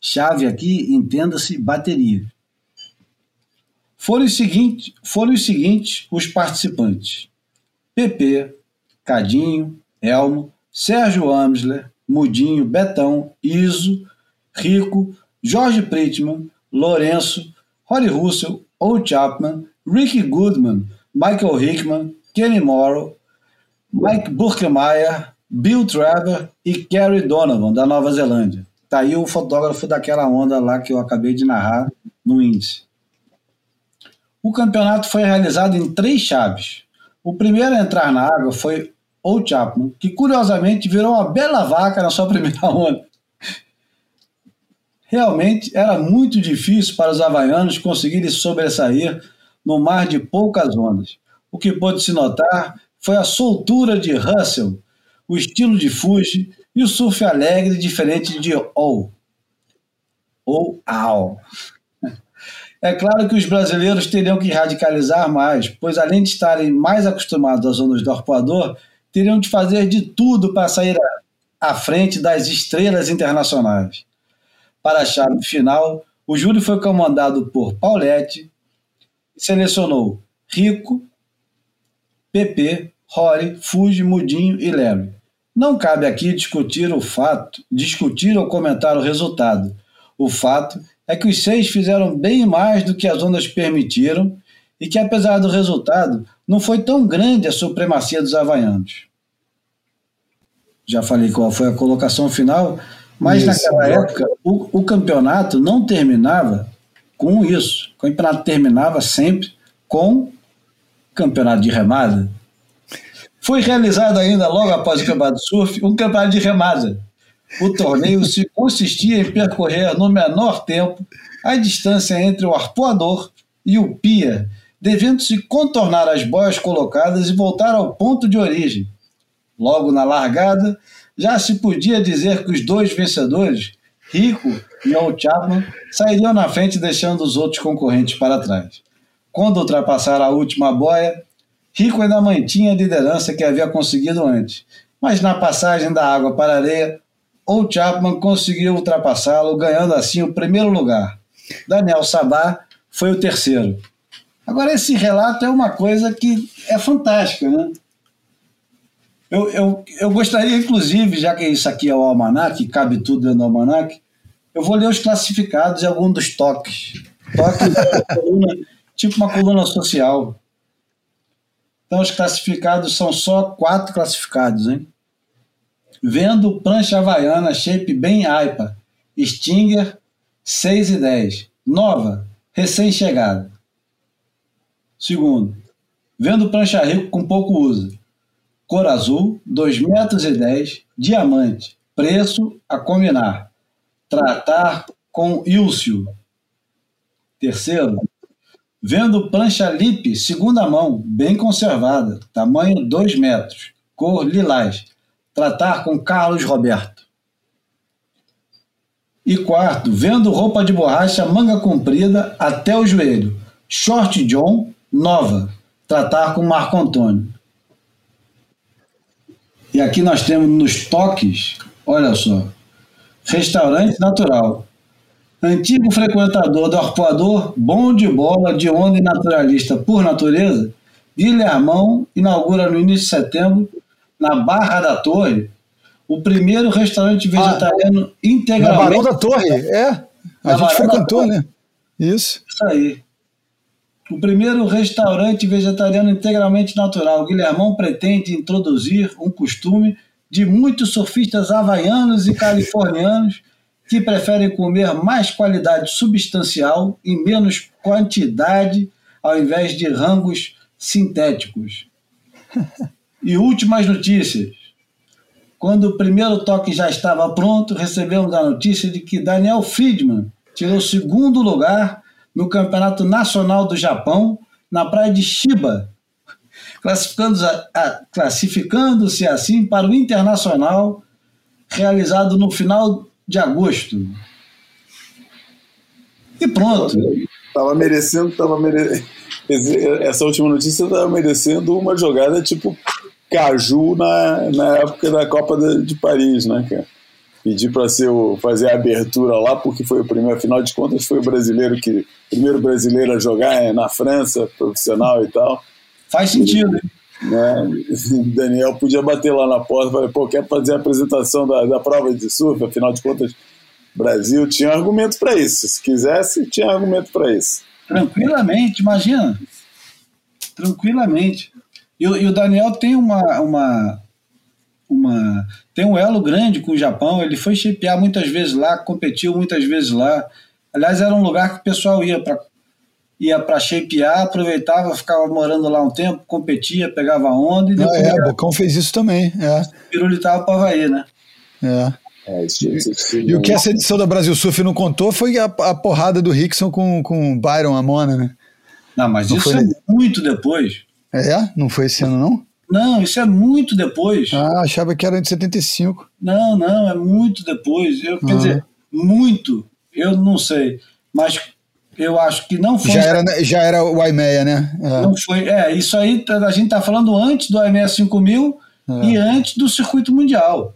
Chave aqui, entenda-se, bateria. Foram os, seguintes, foram os seguintes os participantes: PP, Cadinho, Elmo, Sérgio Amsler, Mudinho, Betão, Iso, Rico, Jorge Pritman, Lourenço, Rory Russell, Old Chapman, Ricky Goodman, Michael Hickman, Kenny Morrow, Mike Burkemeyer, Bill Trevor e Kerry Donovan, da Nova Zelândia. Tá aí o fotógrafo daquela onda lá que eu acabei de narrar no índice. O campeonato foi realizado em três chaves. O primeiro a entrar na água foi Old Chapman, que curiosamente virou uma bela vaca na sua primeira onda. Realmente era muito difícil para os havaianos conseguirem sobressair no mar de poucas ondas. O que pôde se notar foi a soltura de Russell, o estilo de Fuji e o surf alegre diferente de Ou. Ou Ao. É claro que os brasileiros teriam que radicalizar mais, pois além de estarem mais acostumados às ondas do arpoador, teriam de fazer de tudo para sair à frente das estrelas internacionais. Para a chave final, o júri foi comandado por Paulette e selecionou Rico, PP, Rory, Fuji, Mudinho e Larry. Não cabe aqui discutir o fato, discutir ou comentar o resultado. O fato é que os seis fizeram bem mais do que as ondas permitiram e que, apesar do resultado, não foi tão grande a supremacia dos havaianos. Já falei qual foi a colocação final, mas isso, naquela época o, o campeonato não terminava com isso. O campeonato terminava sempre com campeonato de remada. Foi realizado ainda logo após o campeonato de surf um campeonato de remada. O torneio se consistia em percorrer no menor tempo a distância entre o arpoador e o pia, devendo-se contornar as boias colocadas e voltar ao ponto de origem. Logo na largada, já se podia dizer que os dois vencedores, Rico e Old Chapman, sairiam na frente deixando os outros concorrentes para trás. Quando ultrapassaram a última boia, Rico ainda mantinha a liderança que havia conseguido antes, mas na passagem da água para a areia, Old Chapman conseguiu ultrapassá-lo, ganhando assim o primeiro lugar. Daniel Sabá foi o terceiro. Agora, esse relato é uma coisa que é fantástica, né? Eu, eu, eu gostaria, inclusive, já que isso aqui é o almanac, cabe tudo dentro do almanac, Eu vou ler os classificados e alguns dos toques. É coluna, tipo uma coluna social. Então, os classificados são só quatro classificados, hein? Vendo prancha havaiana, shape bem aipa. Stinger, 6 e 10. Nova, recém-chegada. Segundo, vendo prancha rico com pouco uso. Cor azul, 2 metros e 10, diamante. Preço a combinar. Tratar com Ilcio. Terceiro, vendo prancha lip, segunda mão, bem conservada, tamanho 2 metros, cor lilás. Tratar com Carlos Roberto. E quarto, vendo roupa de borracha, manga comprida até o joelho, short John, nova. Tratar com Marco Antônio. E aqui nós temos nos toques, olha só, restaurante natural. Antigo frequentador do arpoador, bom de bola, de onda e naturalista por natureza, Guilhermão inaugura no início de setembro, na Barra da Torre, o primeiro restaurante vegetariano Na integralmente. Barão da Torre, é. A Na gente Barão frequentou, né? Isso. Isso aí. O primeiro restaurante vegetariano integralmente natural. Guilhermão pretende introduzir um costume de muitos surfistas havaianos e californianos que preferem comer mais qualidade substancial e menos quantidade ao invés de rangos sintéticos. E últimas notícias. Quando o primeiro toque já estava pronto, recebemos a notícia de que Daniel Friedman tirou o segundo lugar no Campeonato Nacional do Japão, na praia de Shiba, classificando-se classificando-se assim para o Internacional, realizado no final de agosto. E pronto. Tava merecendo, tava merecendo. Essa última notícia tava merecendo uma jogada tipo Caju na, na época da Copa de, de Paris, né, cara? Pedir para ser o, fazer a abertura lá, porque foi o primeiro, afinal de contas, foi o brasileiro que. primeiro brasileiro a jogar é, na França, profissional e tal. Faz sentido. hein? Né? Daniel podia bater lá na porta e falar, pô, quer fazer a apresentação da, da prova de surf, afinal de contas, Brasil tinha argumento para isso. Se quisesse, tinha argumento para isso. Tranquilamente, imagina. Tranquilamente. E, o- e o Daniel tem uma, uma, uma. Tem um elo grande com o Japão. Ele foi shapear muitas vezes lá, competiu muitas vezes lá. Aliás, era um lugar que o pessoal ia para ia para shapear, aproveitava, ficava morando lá um tempo, competia, pegava onda e Ah, depois é, Bocão fez isso também. É, pirulitava para Havaí, né? é. É, isso, isso, isso, E o que essa edição da Brasil Surf não contou foi a, a porrada do Rickson com, com o Byron Amona, né? Não, mas Não isso foi é muito depois. É? Não foi esse ano, não? Não, isso é muito depois. Ah, achava que era de 75. Não, não, é muito depois. Eu, Quer Ah. dizer, muito, eu não sei. Mas eu acho que não foi. Já era, já era o Aimeia, né? É. Não foi. É, isso aí tá- a gente está falando antes do AMS 5000 É. e antes do circuito mundial.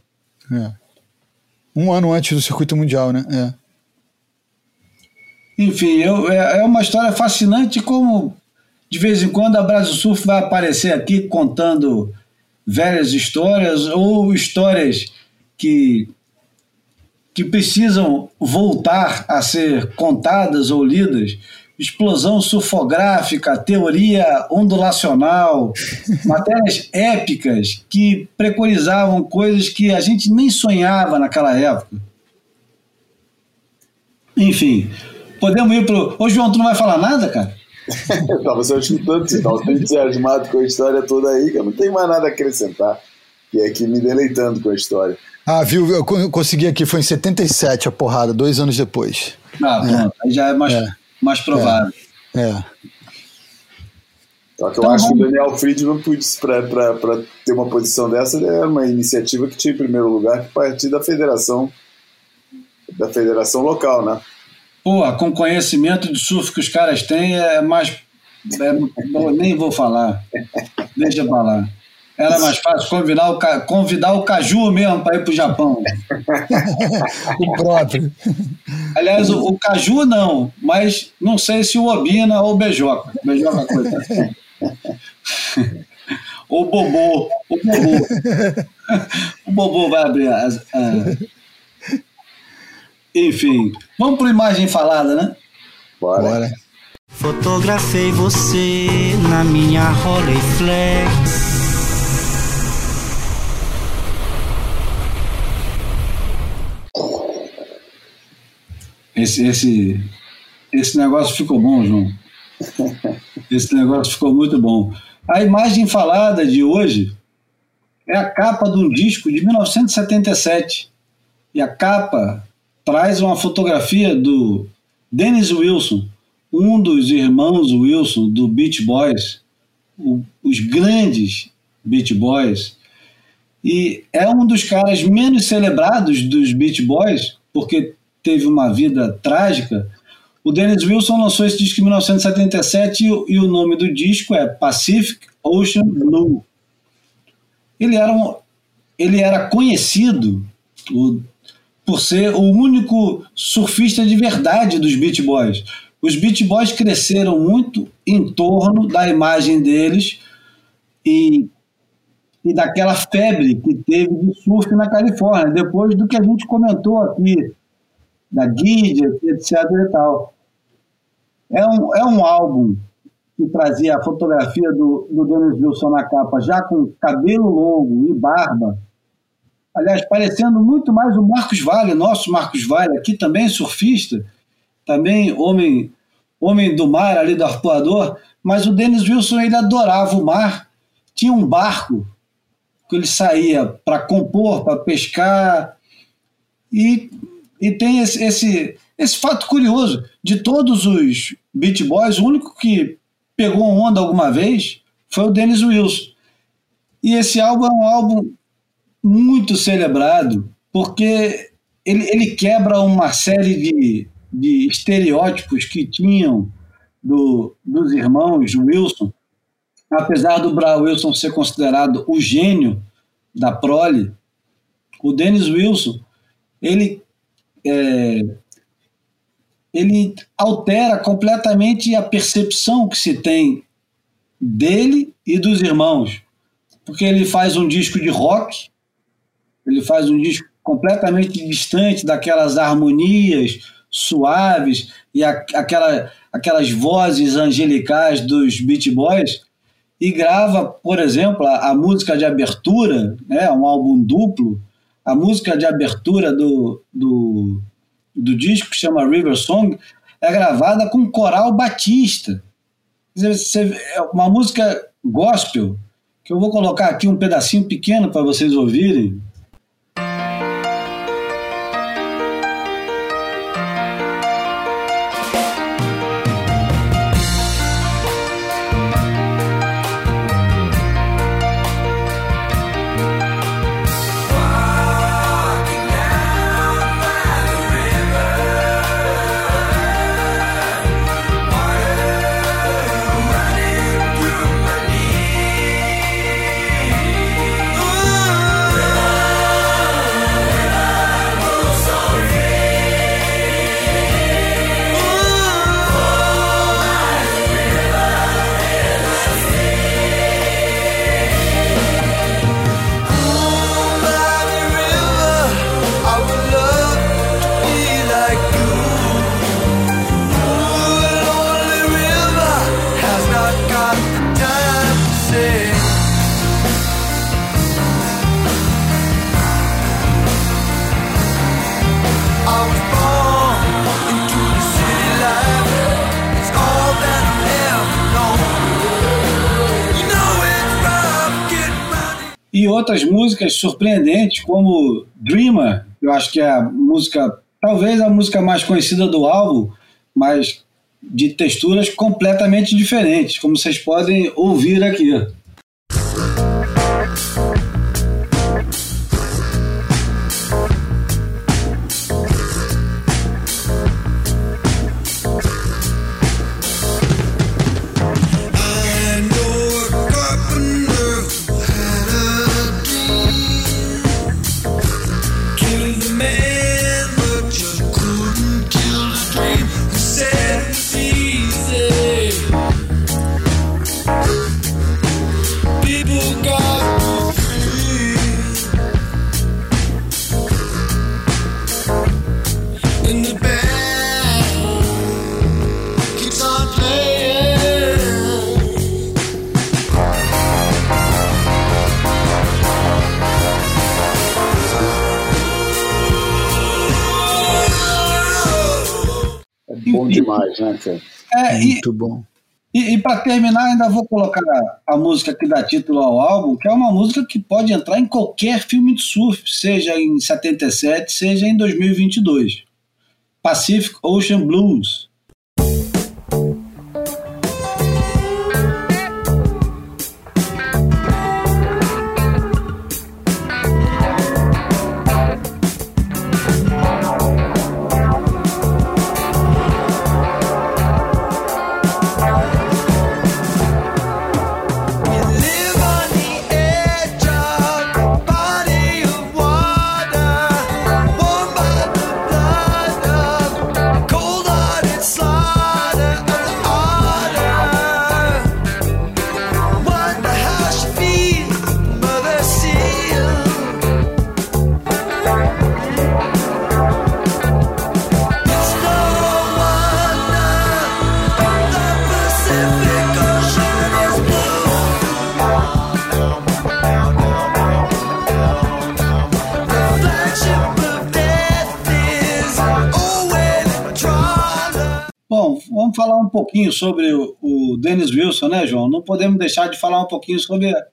É. Um ano antes do circuito mundial, né? É. Enfim, eu, é, é uma história fascinante como de vez em quando a Brasil Surf vai aparecer aqui contando velhas histórias ou histórias que, que precisam voltar a ser contadas ou lidas. Explosão surfográfica, teoria ondulacional, matérias épicas que preconizavam coisas que a gente nem sonhava naquela época. Enfim, podemos ir pro. Ô, João, tu não vai falar nada, cara? Eu tava só escutando, você tava tão entusiasmado com a história toda aí que eu não tenho mais nada a acrescentar. E aqui me deleitando com a história. Ah, viu? Eu co- consegui aqui, foi em 77 a porrada, dois anos depois. Ah, pronto. Aí já é mais, É. mais provável. É. Só que eu Então acho que o Daniel Friedman, para ter uma posição dessa, era uma iniciativa que tinha em primeiro lugar que partir da federação da federação local, né? Pô, com conhecimento de surf que os caras têm, é mais. é- nem vou falar. Deixa pra lá. Era mais fácil convidar o, convidar o Caju mesmo para ir pro Japão. O próprio. Aliás, o, o Caju não, mas não sei se o Obina ou o Bejoca. Bejoca, coitado. ou o Bobô. O Bobô. o Bobô vai abrir as. a- Enfim, vamos para imagem falada, né? Bora. Bora. Fotografei você na minha Rolleiflex. Esse, esse, esse negócio ficou bom, João. Esse negócio ficou muito bom. A imagem falada de hoje é a capa de um disco de 1977. E a capa traz uma fotografia do Dennis Wilson, um dos irmãos Wilson do Beach Boys, o- os grandes Beach Boys. E é um dos caras menos celebrados dos Beach Boys, porque teve uma vida trágica. O Dennis Wilson lançou esse disco em 1977 e, e o nome do disco é Pacific Ocean Blue. Ele era, um, ele era conhecido o- por ser o único surfista de verdade dos Beach Boys. Os Beach Boys cresceram muito em torno da imagem deles e, e daquela febre que teve de surf na Califórnia, depois do que a gente comentou aqui, da Gidget, etc. e tal. É um, é um álbum que trazia a fotografia do, do Dennis Wilson na capa, já com cabelo longo e barba. Aliás, parecendo muito mais o Marcos Vale, nosso Marcos Vale, aqui também surfista, também homem, homem do mar ali do arpoador, mas o Dennis Wilson ele adorava o mar, tinha um barco que ele saía para compor, para pescar, e, e tem esse, esse, esse fato curioso, de todos os Beach Boys, o único que pegou onda alguma vez foi o Dennis Wilson. E esse álbum é um álbum muito celebrado, porque ele, ele quebra uma série de, de estereótipos que tinham do, dos irmãos Wilson, apesar do Bra Wilson ser considerado o gênio da prole, o Dennis Wilson, ele, é, ele altera completamente a percepção que se tem dele e dos irmãos, porque ele faz um disco de rock, ele faz um disco completamente distante daquelas harmonias suaves e a, aquela, aquelas vozes angelicais dos Beach Boys e grava, por exemplo, a, a música de abertura, né, um álbum duplo, a música de abertura do, do, do disco, que chama River Song, é gravada com coral batista. É uma música gospel, que eu vou colocar aqui um pedacinho pequeno para vocês ouvirem. Outras músicas surpreendentes, como Dreamer, eu acho que é a música, talvez a música mais conhecida do álbum, mas de texturas completamente diferentes, como vocês podem ouvir aqui. Muito bom. e, e para terminar, ainda vou colocar a música que dá título ao álbum, que é uma música que pode entrar em qualquer filme de surf, seja em 77, seja em 2022. Pacific Ocean Blues. Vamos falar um pouquinho sobre o, o Dennis Wilson, né, João? Não podemos deixar de falar um pouquinho sobre a,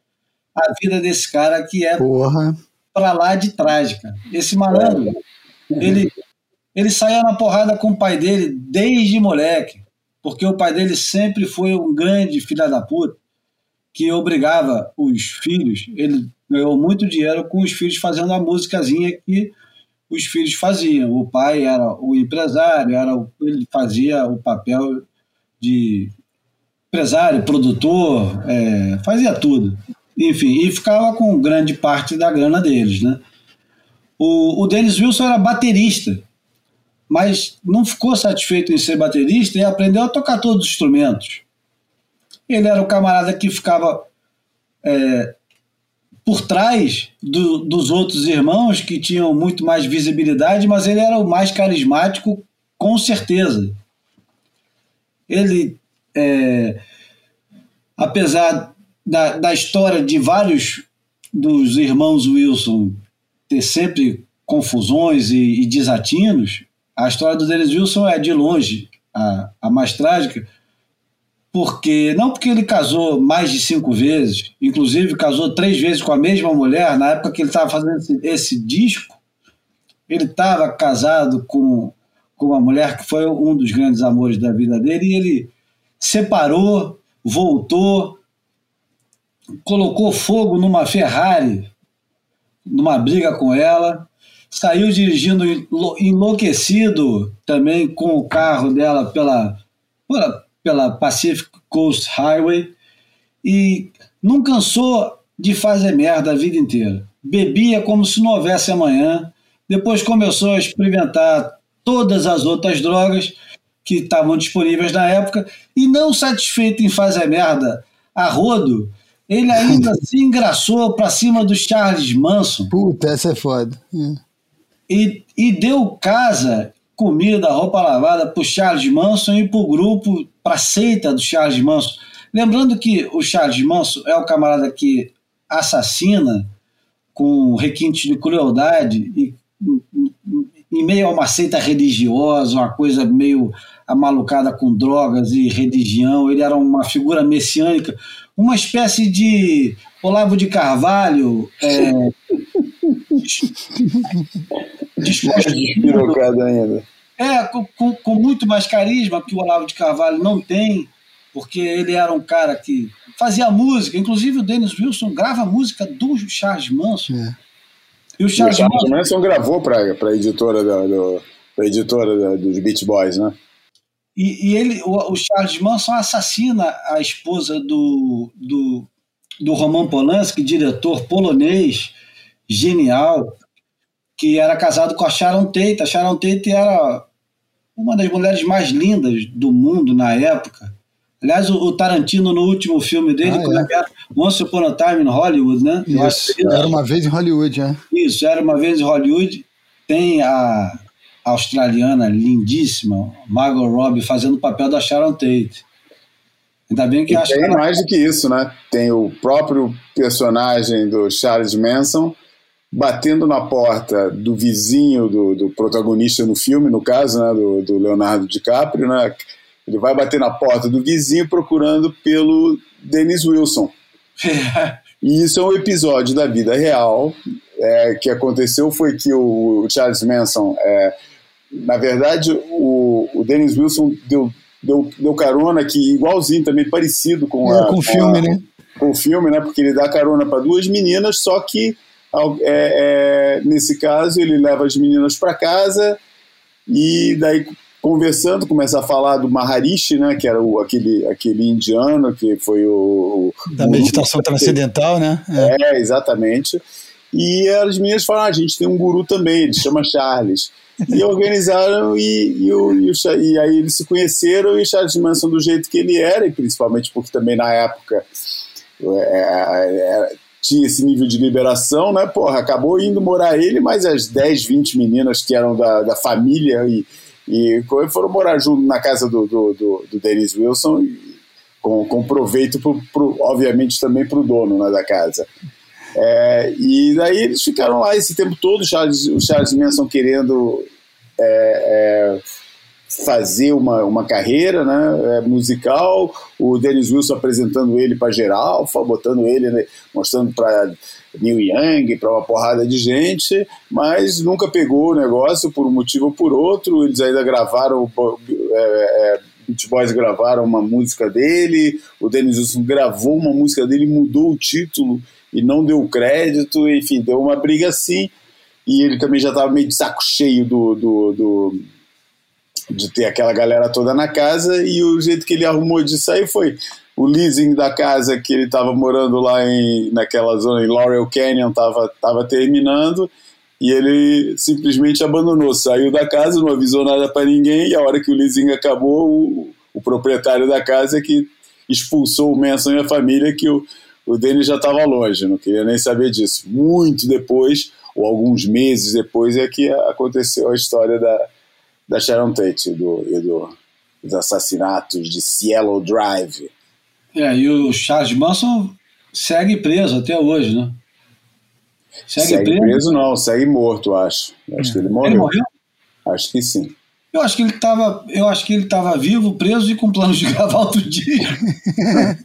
vida desse cara que é Porra. pra lá de trágica. Esse malandro, ele, ele saía na porrada com o pai dele desde moleque, porque o pai dele sempre foi um grande filho da puta que obrigava os filhos, ele ganhou muito dinheiro com os filhos fazendo a musicazinha que os filhos faziam. O pai era o empresário, era o- ele fazia o papel de empresário, produtor, é, fazia tudo. Enfim, e ficava com grande parte da grana deles, né? O, o Dennis Wilson era baterista, mas não ficou satisfeito em ser baterista e aprendeu a tocar todos os instrumentos. Ele era o camarada que ficava é, por trás do- dos outros irmãos que tinham muito mais visibilidade, mas ele era o mais carismático, com certeza. Ele, é, apesar da, da história de vários dos irmãos Wilson ter sempre confusões e, e desatinos, a história do Dennis Wilson é de longe a, a mais trágica, porque não porque ele casou mais de cinco vezes, inclusive casou três vezes com a mesma mulher, na época que ele estava fazendo esse, esse disco, ele estava casado com, com uma mulher que foi um dos grandes amores da vida dele, e ele separou, voltou, colocou fogo numa Ferrari, numa briga com ela, saiu dirigindo enlo- enlouquecido também com o carro dela pela, pela, pela Pacific Coast Highway e não cansou de fazer merda a vida inteira. Bebia como se não houvesse amanhã, depois começou a experimentar todas as outras drogas que estavam disponíveis na época e não satisfeito em fazer merda a rodo, ele ainda se engraçou para cima do Charles Manson Puta, essa é foda. É. e, e deu casa, comida, roupa lavada para o Charles Manson e para o grupo, para a seita do Charles Manson. Lembrando que o Charles Manson é o camarada que assassina com requintes de crueldade e em meio a uma seita religiosa, uma coisa meio amalucada com drogas e religião, ele era uma figura messiânica, uma espécie de Olavo de Carvalho, é, Despirocado ainda. É, com, com, com muito mais carisma que o Olavo de Carvalho não tem, porque ele era um cara que fazia música, inclusive o Dennis Wilson grava música do Charles Manson. É. E o E o Charles Charles Manson, Manson gravou para a editora, da, do, pra editora da- dos Beach Boys, né? e, e ele, o, o Charles Manson assassina a esposa do, do, do Roman Polanski, diretor polonês, genial, que era casado com a Sharon Tate. A Sharon Tate era uma das mulheres mais lindas do mundo na época. Aliás, o, o Tarantino, no último filme dele, Ah, é que era? Once Upon a Time in Hollywood, né? Isso. que Era uma vez em Hollywood, né? isso, era uma vez em Hollywood. Tem a australiana lindíssima, Margot Robbie, fazendo o papel da Sharon Tate. Ainda bem que E acho que tem ela- mais do que isso, né? Tem o próprio personagem do Charles Manson batendo na porta do vizinho do, do protagonista no filme, no caso, né, do, do Leonardo DiCaprio, né? Ele vai bater na porta do vizinho procurando pelo Dennis Wilson. E isso é um episódio da vida real. É, que aconteceu foi que o, o Charles Manson, é, na verdade, o, o Dennis Wilson deu, deu, deu carona que igualzinho também parecido com, É, a, com o filme, a- né? com o filme, né? Porque ele dá carona para duas meninas, só que é, é, nesse caso ele leva as meninas para casa e daí conversando começa a falar do Maharishi, né? Que era o, aquele, aquele indiano que foi o, o Da meditação transcendental, né? É. é, exatamente. E as meninas falaram: ah, a gente tem um guru também, ele chama Charles. E organizaram, e, e, o, e, o e aí eles se conheceram, e o Charles Manson, do jeito que ele era, e principalmente porque também na época é, é, tinha esse nível de liberação, né? Porra, acabou indo morar ele, mas as 10, 20 meninas que eram da, da família e, e foram morar junto na casa do, do, do, do Dennis Wilson, e com, com proveito, pro, pro- obviamente, também para o dono né, da casa. É, e daí eles ficaram lá esse tempo todo, o Charles, o Charles Manson querendo é, é, fazer uma, uma carreira né, é, musical, o Dennis Wilson apresentando ele para geral, fa- botando ele, né, mostrando para Neil Young, para uma porrada de gente, mas nunca pegou o negócio por um motivo ou por outro. Eles ainda gravaram, é, é, Boys gravaram uma música dele, o Dennis Wilson gravou uma música dele, mudou o título e não deu crédito, enfim, deu uma briga assim. E ele também já estava meio de saco cheio do, do, do- de ter aquela galera toda na casa, e o jeito que ele arrumou de sair foi o leasing da casa que ele estava morando lá em, naquela zona, em Laurel Canyon, estava tava terminando, e ele simplesmente abandonou, saiu da casa, não avisou nada para ninguém, e a hora que o leasing acabou, o, o proprietário da casa é que expulsou o Manson e a família, que o, o Dennis já estava longe, não queria nem saber disso. Muito depois, ou alguns meses depois, é que aconteceu a história da, da Sharon Tate do, e do, dos assassinatos de Cielo Drive. É, e o Charles Manson segue preso até hoje, né? Segue, Segue preso. preso, não, segue morto, acho. Acho que ele morreu. Ele morreu? Acho que sim. Eu acho que ele estava, eu acho que ele estava vivo, preso e com planos de gravar outro dia.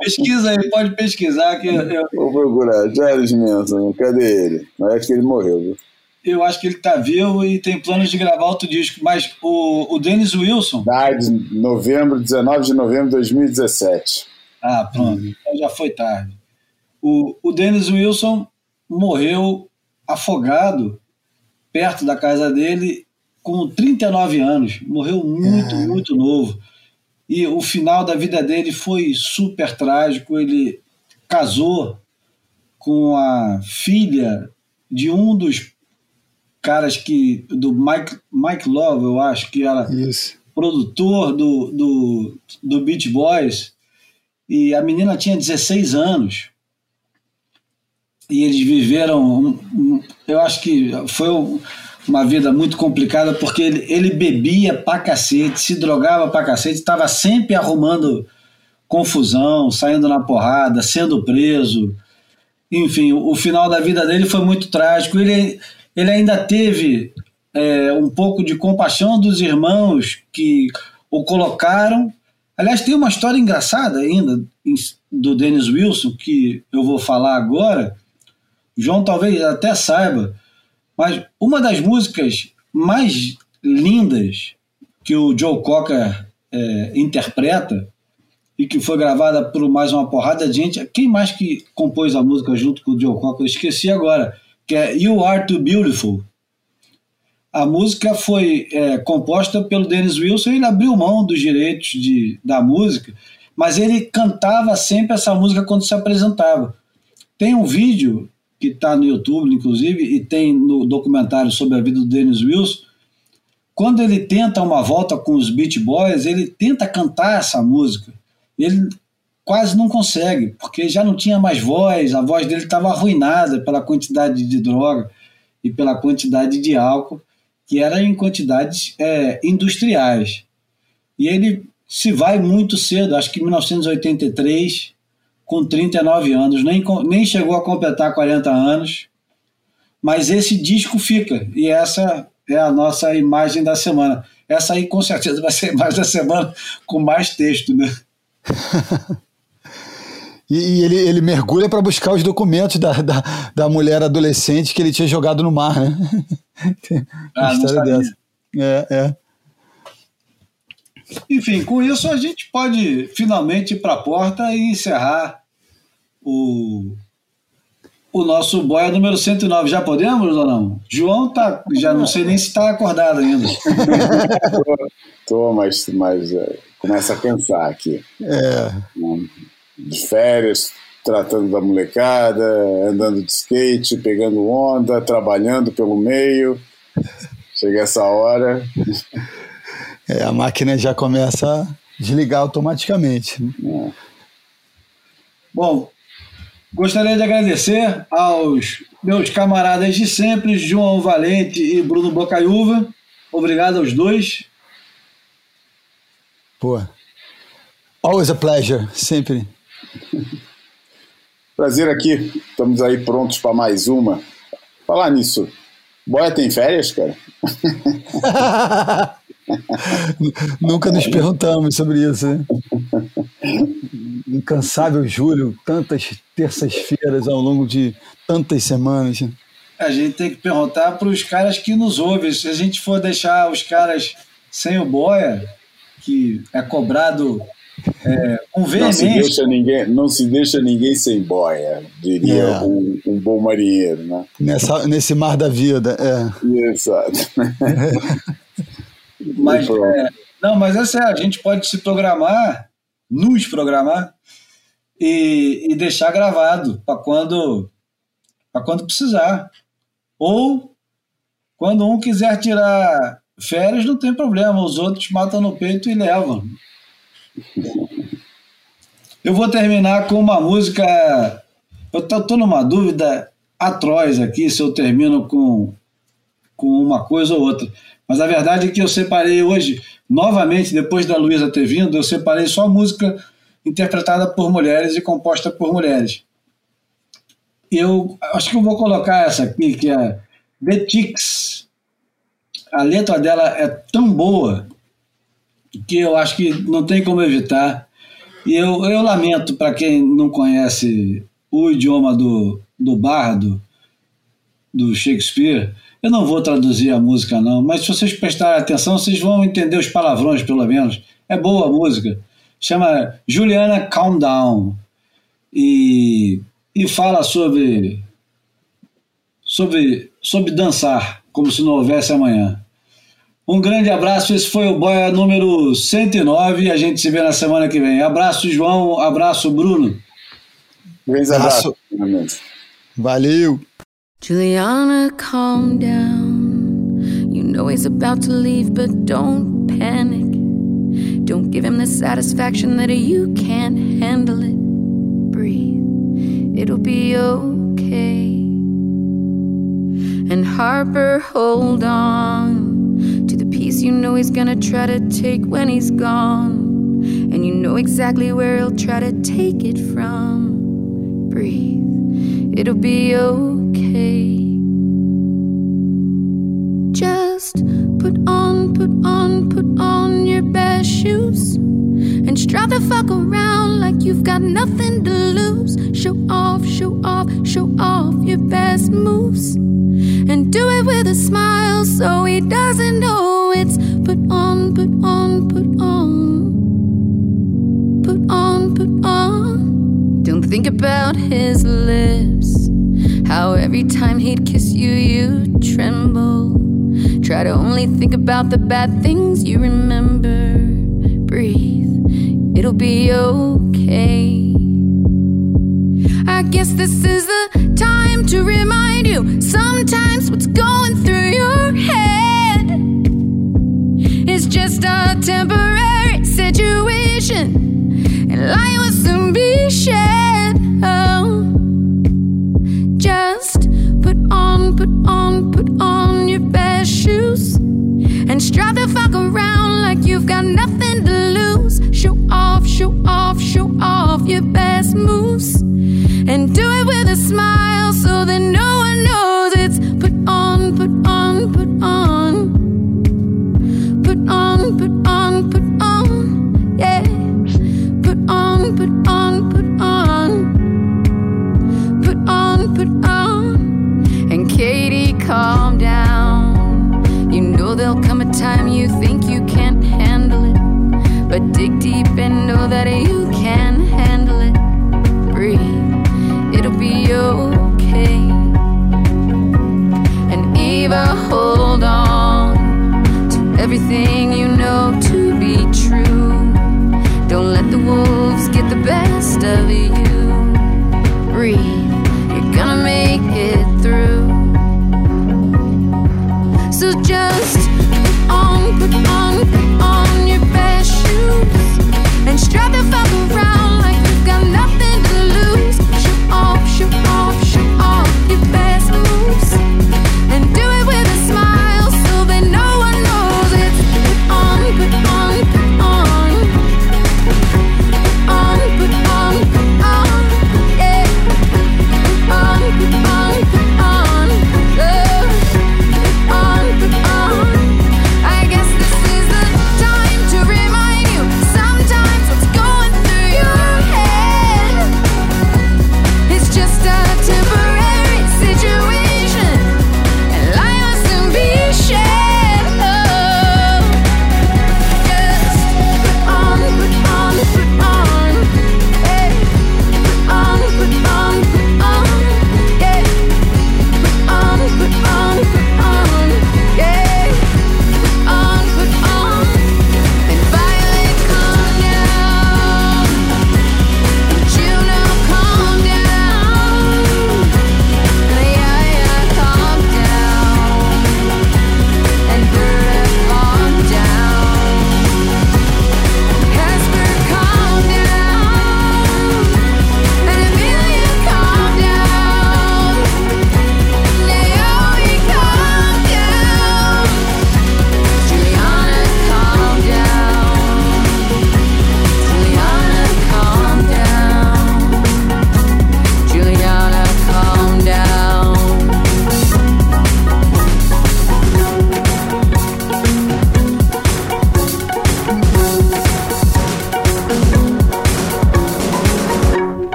Pesquisa aí, pode pesquisar que eu, Vou procurar. Charles Manson, cadê ele? Mas acho que ele morreu, viu? Eu acho que ele está vivo e tem planos de gravar outro disco. Mas o, o Dennis Wilson, Died em novembro, 19 de novembro de 2017. ah, pronto, então já foi tarde. O, o Dennis Wilson morreu afogado perto da casa dele com 39 anos. Morreu muito, muito novo. E o final da vida dele foi super trágico. Ele casou com a filha de um dos caras que. do Mike, Mike Love, eu acho, que era Isso. produtor do, do, do Beach Boys. E a menina tinha 16 anos. E eles viveram. um- um- eu acho que foi um- uma vida muito complicada, porque ele, ele bebia pra cacete, se drogava pra cacete, estava sempre arrumando confusão, saindo na porrada, sendo preso. Enfim, o, o final da vida dele foi muito trágico. Ele, ele ainda teve é, um pouco de compaixão dos irmãos que o colocaram. Aliás, tem uma história engraçada ainda do Dennis Wilson, que eu vou falar agora. João talvez até saiba, mas uma das músicas mais lindas que o Joe Cocker é, interpreta e que foi gravada por mais uma porrada de gente. Quem mais que compôs a música junto com o Joe Cocker? Eu esqueci agora, que é You Are Too Beautiful. A música foi é, composta pelo Dennis Wilson, ele abriu mão dos direitos de, da música, mas ele cantava sempre essa música quando se apresentava. Tem um vídeo que está no YouTube, inclusive, e tem no documentário sobre a vida do Dennis Wilson. Quando ele tenta uma volta com os Beach Boys, ele tenta cantar essa música. Ele quase não consegue, porque já não tinha mais voz, a voz dele estava arruinada pela quantidade de droga e pela quantidade de álcool, que era em quantidades é, industriais. E ele se vai muito cedo, acho que em 1983, com 39 anos, nem, nem chegou a completar 40 anos, mas esse disco fica, e essa é a nossa imagem da semana. Essa aí com certeza vai ser a imagem da semana com mais texto, né? E, e ele, ele mergulha para buscar os documentos da, da, da mulher adolescente que ele tinha jogado no mar, né? Ah, história dessa. É, é. Enfim, com isso a gente pode finalmente ir para a porta e encerrar o, o nosso boia número 109. Já podemos ou não? João tá, já não sei nem se está acordado ainda. Tô, mas, mas é, começa a cansar aqui. É, né? De férias, tratando da molecada, andando de skate, pegando onda, trabalhando pelo meio. Chega essa hora, é, a máquina já começa a desligar automaticamente. né? Bom, gostaria de agradecer aos meus camaradas de sempre, João Valente e Bruno Bocaiúva. Obrigado aos dois. Pô. Always a pleasure, sempre. prazer aqui. Estamos aí prontos para mais uma. Falar nisso, Boia tem férias, cara? Nunca nos perguntamos sobre isso, né? Incansável Júlio, tantas terças-feiras ao longo de tantas semanas. A gente tem que perguntar para os caras que nos ouvem. Se a gente for deixar os caras sem o boia, que é cobrado é, com Não se, veemência, deixa ninguém, não se deixa ninguém sem boia, diria É. um, um bom marinheiro, né? Nessa, nesse mar da vida. É. Exato. Mas, é, não, mas é sério, a gente pode se programar, nos programar e, e deixar gravado para quando, pra quando precisar. Ou quando um quiser tirar férias, não tem problema, os outros matam no peito e levam. Eu vou terminar com uma música. Eu tô numa dúvida atroz aqui se eu termino com, com uma coisa ou outra. Mas a verdade é que eu separei hoje, novamente, depois da Luísa ter vindo, eu separei só música interpretada por mulheres e composta por mulheres. Eu acho que eu vou colocar essa aqui, que é The Chicks. A letra dela é tão boa que eu acho que não tem como evitar. E eu, eu lamento para quem não conhece o idioma do, do bardo, do Shakespeare. Eu não vou traduzir a música, não, mas se vocês prestarem atenção, vocês vão entender os palavrões, pelo menos. É boa a música. Chama Juliana Calm Down. E, e fala sobre, sobre, sobre dançar, como se não houvesse amanhã. Um grande abraço, esse foi o Boia número 109 e a gente se vê na semana que vem. Abraço, João, abraço, Bruno. Grande abraço. Valeu! Juliana, calm down. You know he's about to leave, but don't panic. Don't give him the satisfaction that you can't handle it. Breathe, it'll be okay. And Harper, hold on piece you know he's gonna try to take when he's gone. And you know exactly where he'll try to take it from. Breathe, it'll be okay. Just put on, put on, put on your best shoes and strut the fuck around like you've got nothing to lose. Show off, show off, show off your best moves and do it with a smile so he doesn't know it's put on, put on, put on, put on, put on. Don't think about his lips, how every time he'd kiss you, you tremble. Try to only think about the bad things you remember. Breathe, it'll be okay. I guess this is the time to remind you sometimes what's going through your head is just a temporary situation, and light will soon be shed. Oh, just put on, put on, put on your best shoes and strut the fuck around like you've got nothing to show off, show off your best moves, and do it with a smile so that no everything you know to be true. Don't let the wolves get the best of you.